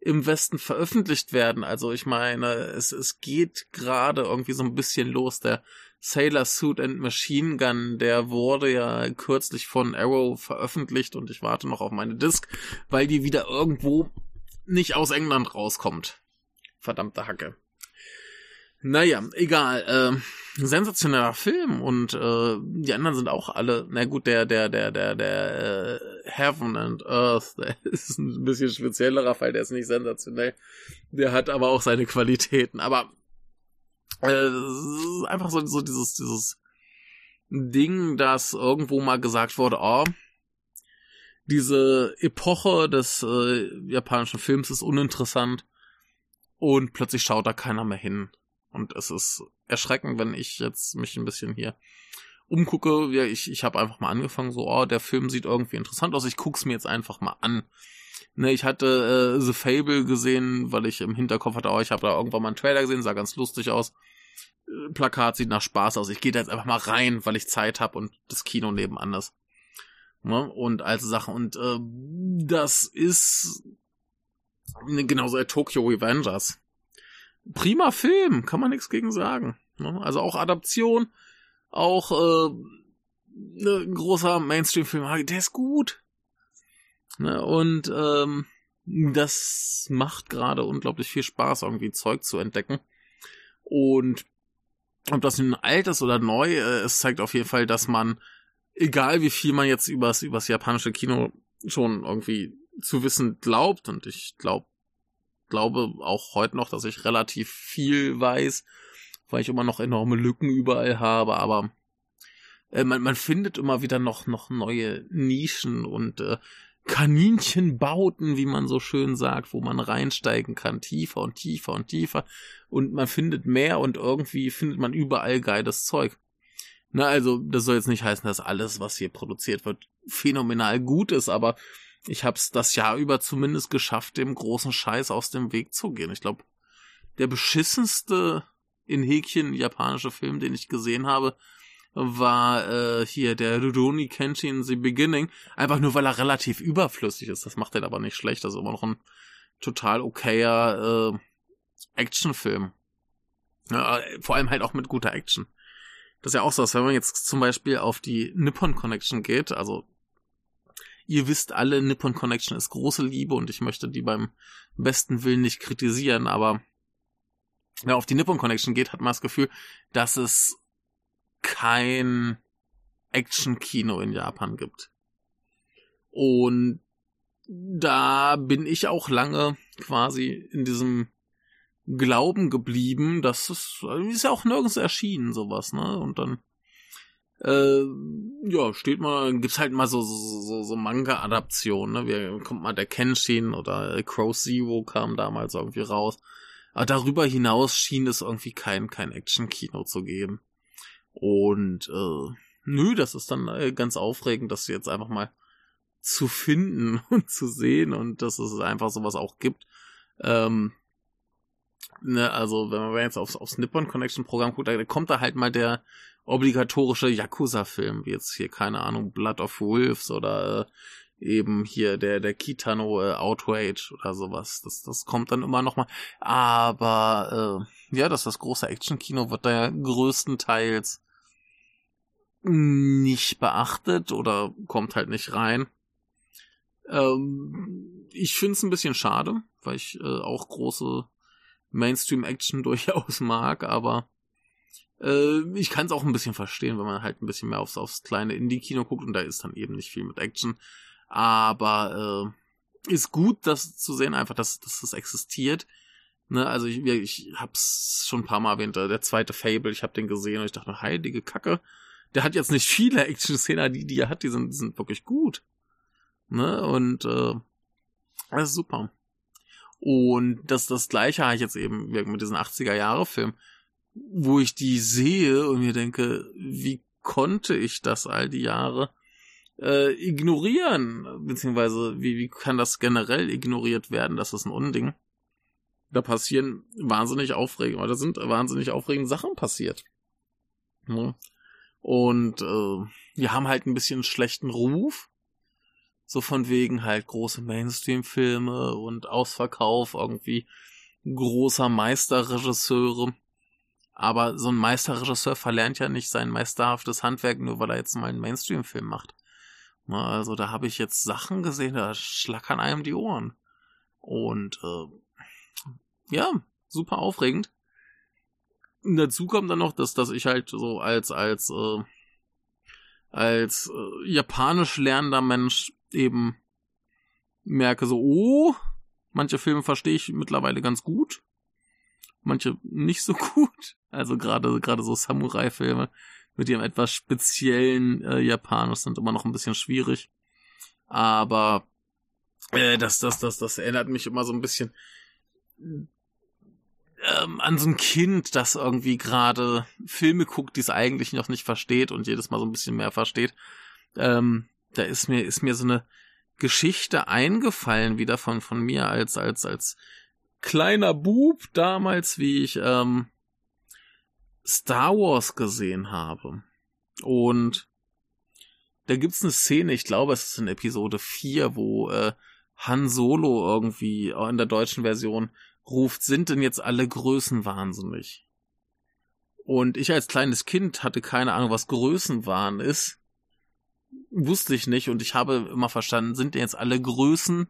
im Westen veröffentlicht werden. Also ich meine, es, es geht gerade irgendwie so ein bisschen los. Der Sailor Suit and Machine Gun, der wurde ja kürzlich von Arrow veröffentlicht und ich warte noch auf meine Disc, weil die wieder irgendwo nicht aus England rauskommt. Verdammte Hacke. Naja, egal. Äh, sensationeller Film und äh, die anderen sind auch alle. Na gut, der der der der der äh, Heaven and Earth, der ist ein bisschen speziellerer Fall. Der ist nicht sensationell. Der hat aber auch seine Qualitäten. Aber äh, einfach so so dieses dieses Ding, dass irgendwo mal gesagt wurde, oh, diese Epoche des äh, japanischen Films ist uninteressant und plötzlich schaut da keiner mehr hin. Und es ist erschreckend, wenn ich jetzt mich ein bisschen hier umgucke. Ja, ich, ich habe einfach mal angefangen, so, oh, der Film sieht irgendwie interessant aus, ich guck's mir jetzt einfach mal an. Ne, ich hatte äh, The Fable gesehen, weil ich im Hinterkopf hatte, oh, ich habe da irgendwann mal einen Trailer gesehen, sah ganz lustig aus. Äh, Plakat sieht nach Spaß aus. Ich gehe da jetzt einfach mal rein, weil ich Zeit habe und das Kino nebenan ist. Ne? Und also Sachen. Und äh, das ist genauso der Tokyo Avengers prima Film, kann man nichts gegen sagen. Ne? Also auch Adaption, auch äh, ne, ein großer Mainstream-Film, der ist gut. Ne? Und ähm, das macht gerade unglaublich viel Spaß, irgendwie Zeug zu entdecken. Und ob das nun alt ist oder neu, äh, es zeigt auf jeden Fall, dass man, egal wie viel man jetzt übers, übers japanische Kino schon irgendwie zu wissen glaubt, und ich glaub, glaube auch heute noch, dass ich relativ viel weiß, weil ich immer noch enorme Lücken überall habe, aber äh, man, man findet immer wieder noch, noch neue Nischen und äh, Kaninchenbauten, wie man so schön sagt, wo man reinsteigen kann, tiefer und tiefer und tiefer. Und man findet mehr und irgendwie findet man überall geiles Zeug. Na, also, das soll jetzt nicht heißen, dass alles, was hier produziert wird, phänomenal gut ist, aber ich hab's das Jahr über zumindest geschafft, dem großen Scheiß aus dem Weg zu gehen. Ich glaube, der beschissenste in Häkchen japanische Film, den ich gesehen habe, war äh, hier der Rurouni Kenshin The Beginning. Einfach nur, weil er relativ überflüssig ist. Das macht er aber nicht schlecht. Das ist immer noch ein total okayer äh, Actionfilm. Ja, vor allem halt auch mit guter Action. Das ist ja auch so, dass wenn man jetzt zum Beispiel auf die Nippon Connection geht, also ihr wisst alle, Nippon Connection ist große Liebe und ich möchte die beim besten Willen nicht kritisieren, aber wenn man auf die Nippon Connection geht, hat man das Gefühl, dass es kein Action-Kino in Japan gibt. Und da bin ich auch lange quasi in diesem Glauben geblieben, dass es ist ja auch nirgends erschienen, sowas, ne? Und dann äh, ja, steht mal, gibt's halt mal so, so, so, so Manga-Adaptionen, ne? Wie kommt mal der Kenshin oder Crow Zero kam damals irgendwie raus. Aber darüber hinaus schien es irgendwie kein, kein Action-Kino zu geben. Und äh, nö, das ist dann äh, ganz aufregend, das jetzt einfach mal zu finden und zu sehen und dass es einfach sowas auch gibt. Ähm, ne, also wenn man jetzt aufs, aufs Nippon Connection Programm guckt, da kommt da halt mal der obligatorische Yakuza-Film, wie jetzt hier, keine Ahnung, Blood of Wolves oder äh, eben hier der, der Kitano äh, Outrage oder sowas. Das, das kommt dann immer noch mal. Aber äh, ja, das, das große Action-Kino wird da ja größtenteils nicht beachtet oder kommt halt nicht rein. Ähm, ich finde es ein bisschen schade, weil ich äh, auch große Mainstream-Action durchaus mag, aber ich kann es auch ein bisschen verstehen, wenn man halt ein bisschen mehr aufs, aufs kleine Indie-Kino guckt und da ist dann eben nicht viel mit Action. Aber äh, ist gut, das zu sehen, einfach, dass, dass das existiert. Ne, also ich, ich hab's schon ein paar Mal erwähnt, der zweite Fable, ich hab den gesehen und ich dachte, heilige Kacke, der hat jetzt nicht viele Action-Szenen, die, die er hat, die sind, die sind wirklich gut. Ne? Und äh, das ist super. Und das, das gleiche habe ich jetzt eben mit diesen 80er-Jahre-Filmen, wo ich die sehe und mir denke, wie konnte ich das all die Jahre äh, ignorieren? Beziehungsweise, wie, wie kann das generell ignoriert werden? Das ist ein Unding. Da passieren wahnsinnig aufregende, oder sind wahnsinnig aufregende Sachen passiert. Ne? Und äh, wir haben halt ein bisschen schlechten Ruf. So von wegen halt große Mainstream-Filme und Ausverkauf irgendwie großer Meisterregisseure. Aber so ein Meisterregisseur verlernt ja nicht sein meisterhaftes Handwerk, nur weil er jetzt mal einen Mainstream-Film macht. Also da habe ich jetzt Sachen gesehen, da schlackern einem die Ohren. Und äh, ja, super aufregend. Und dazu kommt dann noch, dass, dass ich halt so als, als, äh, als äh, japanisch lernender Mensch eben merke so, oh, manche Filme verstehe ich mittlerweile ganz gut, manche nicht so gut. Also gerade gerade so Samurai-Filme mit ihrem etwas speziellen äh, Japanisch sind immer noch ein bisschen schwierig. Aber äh, das, das, das, das erinnert mich immer so ein bisschen ähm, an so ein Kind, das irgendwie gerade Filme guckt, die es eigentlich noch nicht versteht und jedes Mal so ein bisschen mehr versteht. Ähm, da ist mir ist mir so eine Geschichte eingefallen wieder von von mir als als als kleiner Bub damals, wie ich ähm, Star Wars gesehen habe. Und da gibt's eine Szene, ich glaube, es ist in Episode 4, wo äh, Han Solo irgendwie in der deutschen Version ruft, sind denn jetzt alle Größen wahnsinnig? Und ich als kleines Kind hatte keine Ahnung, was Größenwahn ist. Wusste ich nicht und ich habe immer verstanden, sind denn jetzt alle Größen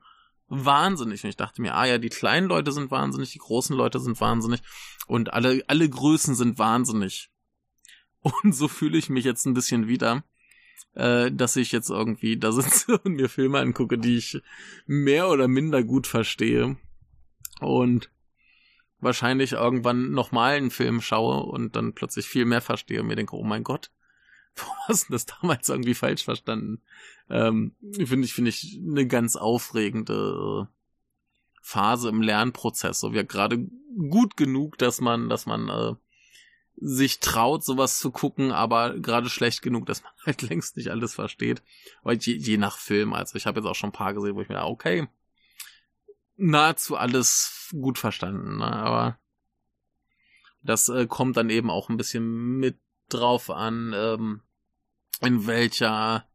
wahnsinnig. Und ich dachte mir, ah ja, die kleinen Leute sind wahnsinnig, die großen Leute sind wahnsinnig und alle, alle Größen sind wahnsinnig. Und so fühle ich mich jetzt ein bisschen wieder, äh, dass ich jetzt irgendwie da sitze und mir Filme angucke, die ich mehr oder minder gut verstehe. Und wahrscheinlich irgendwann nochmal einen Film schaue und dann plötzlich viel mehr verstehe und mir denke, oh mein Gott, du das damals irgendwie falsch verstanden? Ähm, finde ich, finde ich eine ganz aufregende Phase im Lernprozess. So, wir gerade gut genug, dass man, dass man äh, sich traut, sowas zu gucken, aber gerade schlecht genug, dass man halt längst nicht alles versteht. Weil je, je nach Film, also ich habe jetzt auch schon ein paar gesehen, wo ich mir, okay, nahezu alles gut verstanden, ne? aber das äh, kommt dann eben auch ein bisschen mit drauf an, ähm, in welcher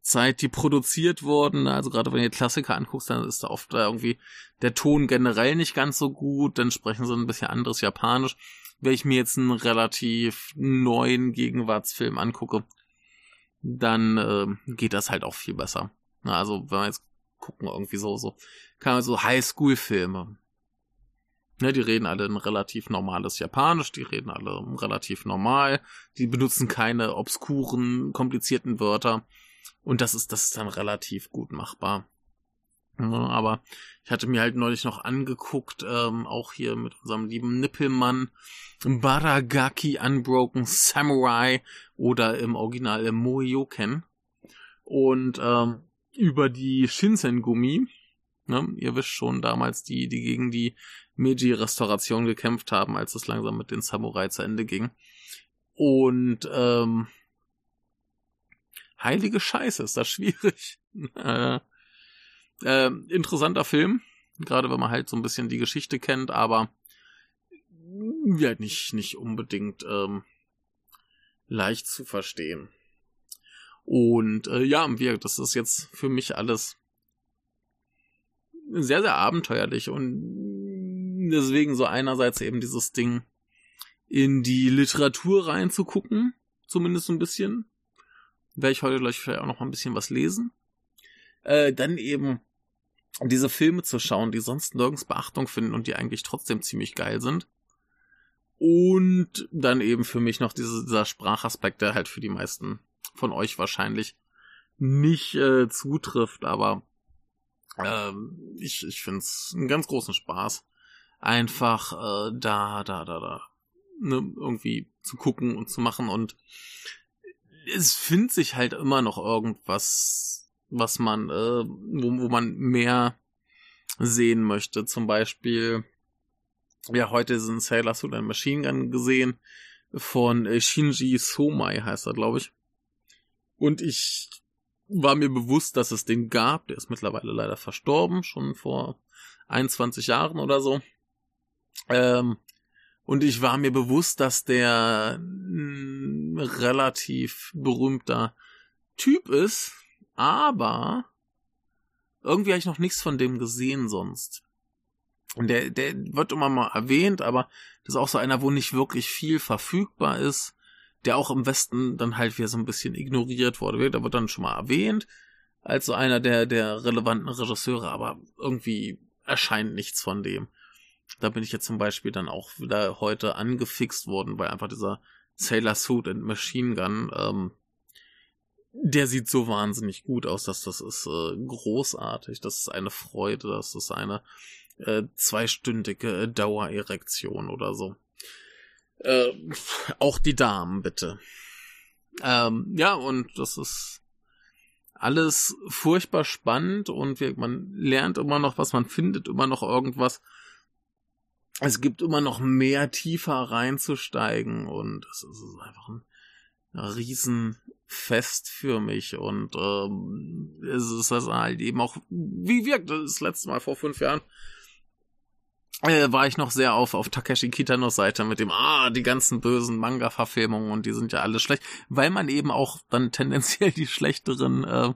Zeit die produziert wurden. Also gerade wenn ihr Klassiker anguckst, dann ist da oft irgendwie der Ton generell nicht ganz so gut, dann sprechen sie ein bisschen anderes Japanisch. Wenn ich mir jetzt einen relativ neuen Gegenwartsfilm angucke, dann äh, geht das halt auch viel besser. Also wenn wir jetzt gucken, irgendwie so, so, kann man so Highschool-Filme. Ne, die reden alle ein relativ normales Japanisch, die reden alle relativ normal, die benutzen keine obskuren, komplizierten Wörter. Und das ist, das ist dann relativ gut machbar. Ja, aber ich hatte mir halt neulich noch angeguckt, ähm, auch hier mit unserem lieben Nippelmann, Baragaki Unbroken Samurai oder im Original Moyoken. Und ähm, über die Shinsengumi, ne, ihr wisst schon damals, die, die gegen die Meiji-Restauration gekämpft haben, als es langsam mit den Samurai zu Ende ging. Und ähm, heilige Scheiße, ist das schwierig. äh, äh, interessanter Film, gerade wenn man halt so ein bisschen die Geschichte kennt, aber ja, nicht, nicht unbedingt ähm, leicht zu verstehen. Und äh, ja, wir, das ist jetzt für mich alles sehr, sehr abenteuerlich und deswegen so einerseits eben dieses Ding in die Literatur reinzugucken, zumindest ein bisschen. Werde ich heute gleich vielleicht auch noch mal ein bisschen was lesen. Äh, dann eben diese Filme zu schauen, die sonst nirgends Beachtung finden und die eigentlich trotzdem ziemlich geil sind. Und dann eben für mich noch diese, dieser Sprachaspekt, der halt für die meisten von euch wahrscheinlich nicht äh, zutrifft, aber ähm, ich, ich finde es einen ganz großen Spaß, einfach äh, da, da, da, da ne, irgendwie zu gucken und zu machen und es findet sich halt immer noch irgendwas, was man, äh, wo, wo man mehr sehen möchte. Zum Beispiel, ja, heute sind Sailor Suit and Machine Gun gesehen von äh, Shinji Somai heißt er, glaube ich. Und ich war mir bewusst, dass es den gab. Der ist mittlerweile leider verstorben, schon vor 21 Jahren oder so. Ähm, und ich war mir bewusst, dass der ein relativ berühmter Typ ist, aber irgendwie habe ich noch nichts von dem gesehen sonst. Und der, der wird immer mal erwähnt, aber das ist auch so einer, wo nicht wirklich viel verfügbar ist der auch im Westen dann halt wieder so ein bisschen ignoriert wurde. Da wird dann schon mal erwähnt als so einer der, der relevanten Regisseure, aber irgendwie erscheint nichts von dem. Da bin ich jetzt zum Beispiel dann auch wieder heute angefixt worden, weil einfach dieser Sailor Suit and Machine Gun, ähm, der sieht so wahnsinnig gut aus, dass das ist äh, großartig, das ist eine Freude, das ist eine äh, zweistündige Dauererektion oder so. Äh, auch die Damen, bitte. Ähm, ja, und das ist alles furchtbar spannend und man lernt immer noch was, man findet immer noch irgendwas. Es gibt immer noch mehr tiefer reinzusteigen und es ist einfach ein Riesenfest für mich und ähm, es ist das halt eben auch, wie wirkt das letzte Mal vor fünf Jahren, äh, war ich noch sehr auf, auf Takeshi Kitanos Seite mit dem, ah, die ganzen bösen Manga-Verfilmungen und die sind ja alle schlecht, weil man eben auch dann tendenziell die schlechteren äh,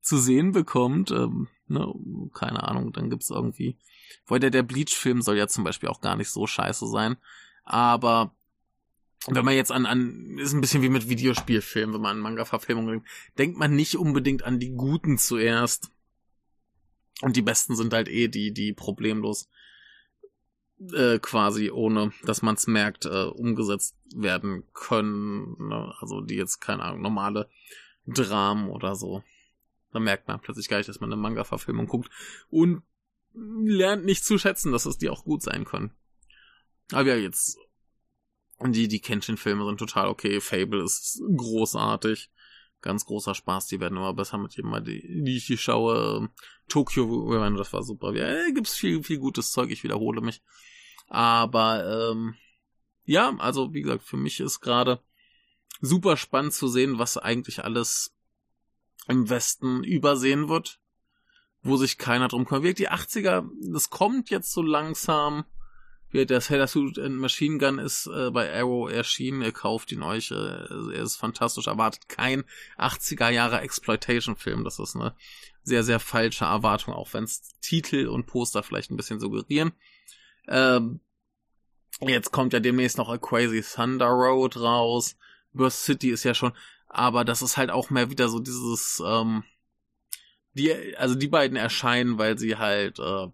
zu sehen bekommt. Ähm, ne, keine Ahnung, dann gibt's irgendwie, der, der Bleach-Film soll ja zum Beispiel auch gar nicht so scheiße sein, aber wenn man jetzt an, an, ist ein bisschen wie mit Videospielfilmen, wenn man an Manga-Verfilmungen denkt, denkt man nicht unbedingt an die Guten zuerst Und die besten sind halt eh die, die problemlos äh, quasi ohne, dass man es merkt, äh, umgesetzt werden können. Ne? Also die jetzt, keine Ahnung, normale Dramen oder so. Da merkt man plötzlich gar nicht, dass man eine Manga-Verfilmung guckt und lernt nicht zu schätzen, dass es die auch gut sein können. Aber ja, jetzt die, die Kenshin-Filme sind total okay. Fable ist großartig. Ganz großer Spaß. Die werden immer besser mit jedem die, die ich hier schaue. Tokyo das war super. Ja, gibt's viel, viel gutes Zeug. Ich wiederhole mich. Aber, ähm, ja, also, wie gesagt, für mich ist gerade super spannend zu sehen, was eigentlich alles im Westen übersehen wird. Wo sich keiner drum kümmert. Die 80er, das kommt jetzt so langsam der Sailor Suit and Machine Gun ist äh, bei Arrow erschienen. Ihr kauft ihn euch. Äh, er ist fantastisch. Erwartet kein 80er Jahre Exploitation-Film. Das ist eine sehr, sehr falsche Erwartung, auch wenn es Titel und Poster vielleicht ein bisschen suggerieren. Ähm, jetzt kommt ja demnächst noch A Crazy Thunder Road raus. Burst City ist ja schon, aber das ist halt auch mehr wieder so dieses, ähm, die, also die beiden erscheinen, weil sie halt äh,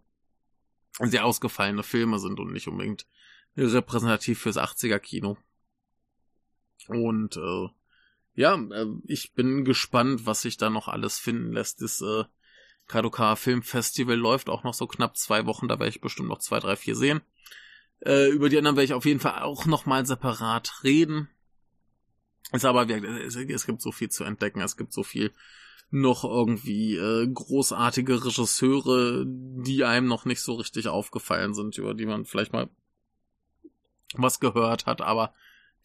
sehr ausgefallene Filme sind und nicht unbedingt repräsentativ fürs 80er Kino. Und äh, ja, äh, ich bin gespannt, was sich da noch alles finden lässt. Das äh, Kadokawa Film Festival läuft auch noch so knapp zwei Wochen, da werde ich bestimmt noch zwei, drei, vier sehen. Äh, über die anderen werde ich auf jeden Fall auch nochmal separat reden. Ist aber, es gibt so viel zu entdecken, es gibt so viel noch irgendwie äh, großartige Regisseure, die einem noch nicht so richtig aufgefallen sind, über die man vielleicht mal was gehört hat, aber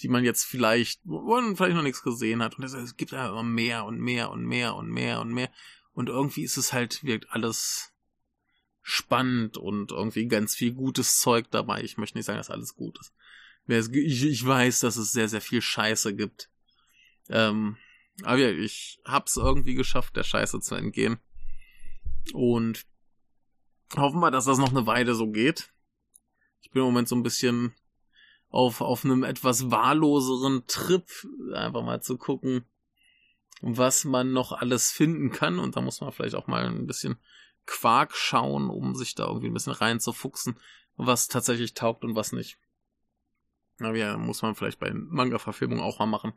die man jetzt vielleicht, wo man vielleicht noch nichts gesehen hat. Und es, gibt ja immer mehr und mehr und mehr und mehr und mehr. Und irgendwie ist es halt, wirkt alles spannend und irgendwie ganz viel gutes Zeug dabei. Ich möchte nicht sagen, dass alles gut ist. Ich weiß, dass es sehr, sehr viel Scheiße gibt. Ähm, aber ja, ich hab's irgendwie geschafft, der Scheiße zu entgehen. Und hoffen wir, dass das noch eine Weile so geht. Ich bin im Moment so ein bisschen auf, auf einem etwas wahlloseren Trip, einfach mal zu gucken, was man noch alles finden kann. Und da muss man vielleicht auch mal ein bisschen Quark schauen, um sich da irgendwie ein bisschen reinzufuchsen, was tatsächlich taugt und was nicht. Aber ja, muss man vielleicht bei Manga-Verfilmungen auch mal machen.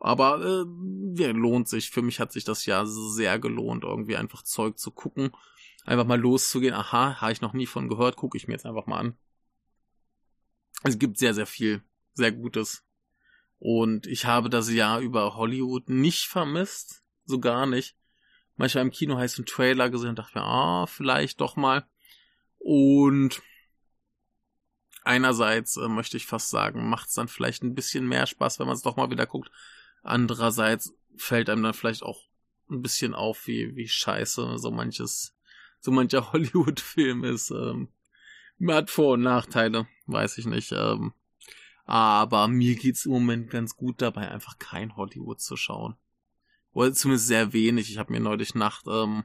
Aber äh, ja, lohnt sich. Für mich hat sich das ja sehr gelohnt, irgendwie einfach Zeug zu gucken. Einfach mal loszugehen. Aha, habe ich noch nie von gehört, gucke ich mir jetzt einfach mal an. Es gibt sehr, sehr viel, sehr Gutes. Und ich habe das Jahr über Hollywood nicht vermisst. So gar nicht. Manchmal im Kino heißt ein Trailer gesehen und dachte mir, ah, vielleicht doch mal. Und einerseits äh, möchte ich fast sagen, macht es dann vielleicht ein bisschen mehr Spaß, wenn man es doch mal wieder guckt, Andererseits fällt einem dann vielleicht auch ein bisschen auf, wie, wie scheiße so manches, so mancher Hollywood-Film ist. Ähm, hat Vor- und Nachteile, weiß ich nicht. Ähm, aber mir geht's im Moment ganz gut dabei, einfach kein Hollywood zu schauen. Oder zumindest sehr wenig. Ich habe mir neulich Nacht ähm,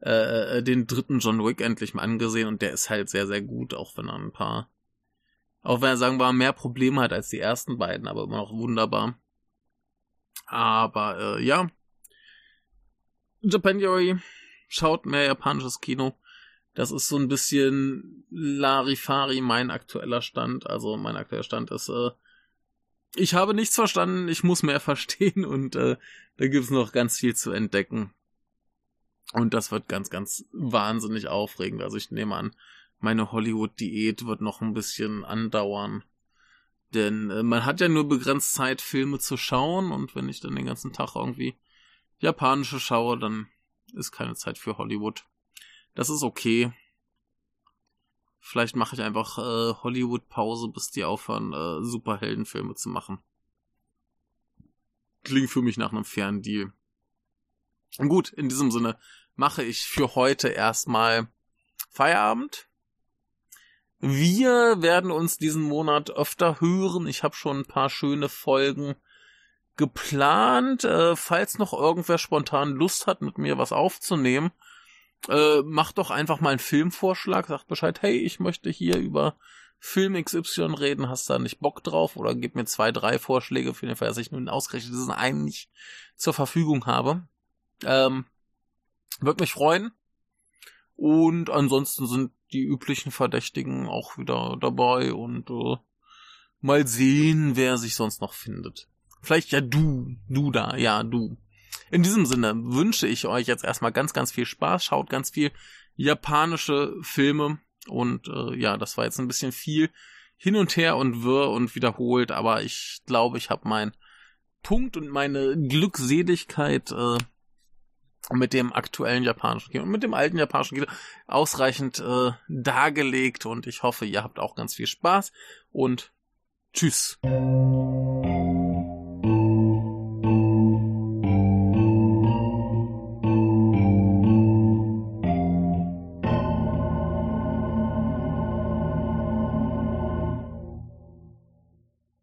äh, den dritten John Wick endlich mal angesehen und der ist halt sehr, sehr gut, auch wenn er ein paar, auch wenn er sagen wir mehr Probleme hat als die ersten beiden, aber immer noch wunderbar. Aber äh, ja. Japanuary schaut mehr japanisches Kino. Das ist so ein bisschen Larifari mein aktueller Stand. Also mein aktueller Stand ist, äh, ich habe nichts verstanden, ich muss mehr verstehen und äh, da gibt es noch ganz viel zu entdecken. Und das wird ganz, ganz wahnsinnig aufregend. Also ich nehme an, meine Hollywood-Diät wird noch ein bisschen andauern. Denn äh, man hat ja nur begrenzt Zeit, Filme zu schauen und wenn ich dann den ganzen Tag irgendwie japanische schaue, dann ist keine Zeit für Hollywood. Das ist okay. Vielleicht mache ich einfach äh, Hollywood-Pause, bis die aufhören, äh, Superheldenfilme zu machen. Klingt für mich nach einem fairen Deal. gut, in diesem Sinne mache ich für heute erstmal Feierabend. Wir werden uns diesen Monat öfter hören. Ich habe schon ein paar schöne Folgen geplant. Äh, falls noch irgendwer spontan Lust hat, mit mir was aufzunehmen, äh, macht doch einfach mal einen Filmvorschlag. Sagt Bescheid, hey, ich möchte hier über Film XY reden. Hast da nicht Bock drauf? Oder gib mir zwei, drei Vorschläge für den Fall, dass ich nun ausgerechnet diesen einen nicht zur Verfügung habe. Ähm, Würde mich freuen. Und ansonsten sind die üblichen Verdächtigen auch wieder dabei und äh, mal sehen, wer sich sonst noch findet. Vielleicht ja du, du da, ja du. In diesem Sinne wünsche ich euch jetzt erstmal ganz, ganz viel Spaß. Schaut ganz viel japanische Filme und äh, ja, das war jetzt ein bisschen viel hin und her und wirr und wiederholt, aber ich glaube, ich habe meinen Punkt und meine Glückseligkeit äh, mit dem aktuellen japanischen Kino und mit dem alten japanischen Kino ausreichend äh, dargelegt und ich hoffe, ihr habt auch ganz viel Spaß und tschüss.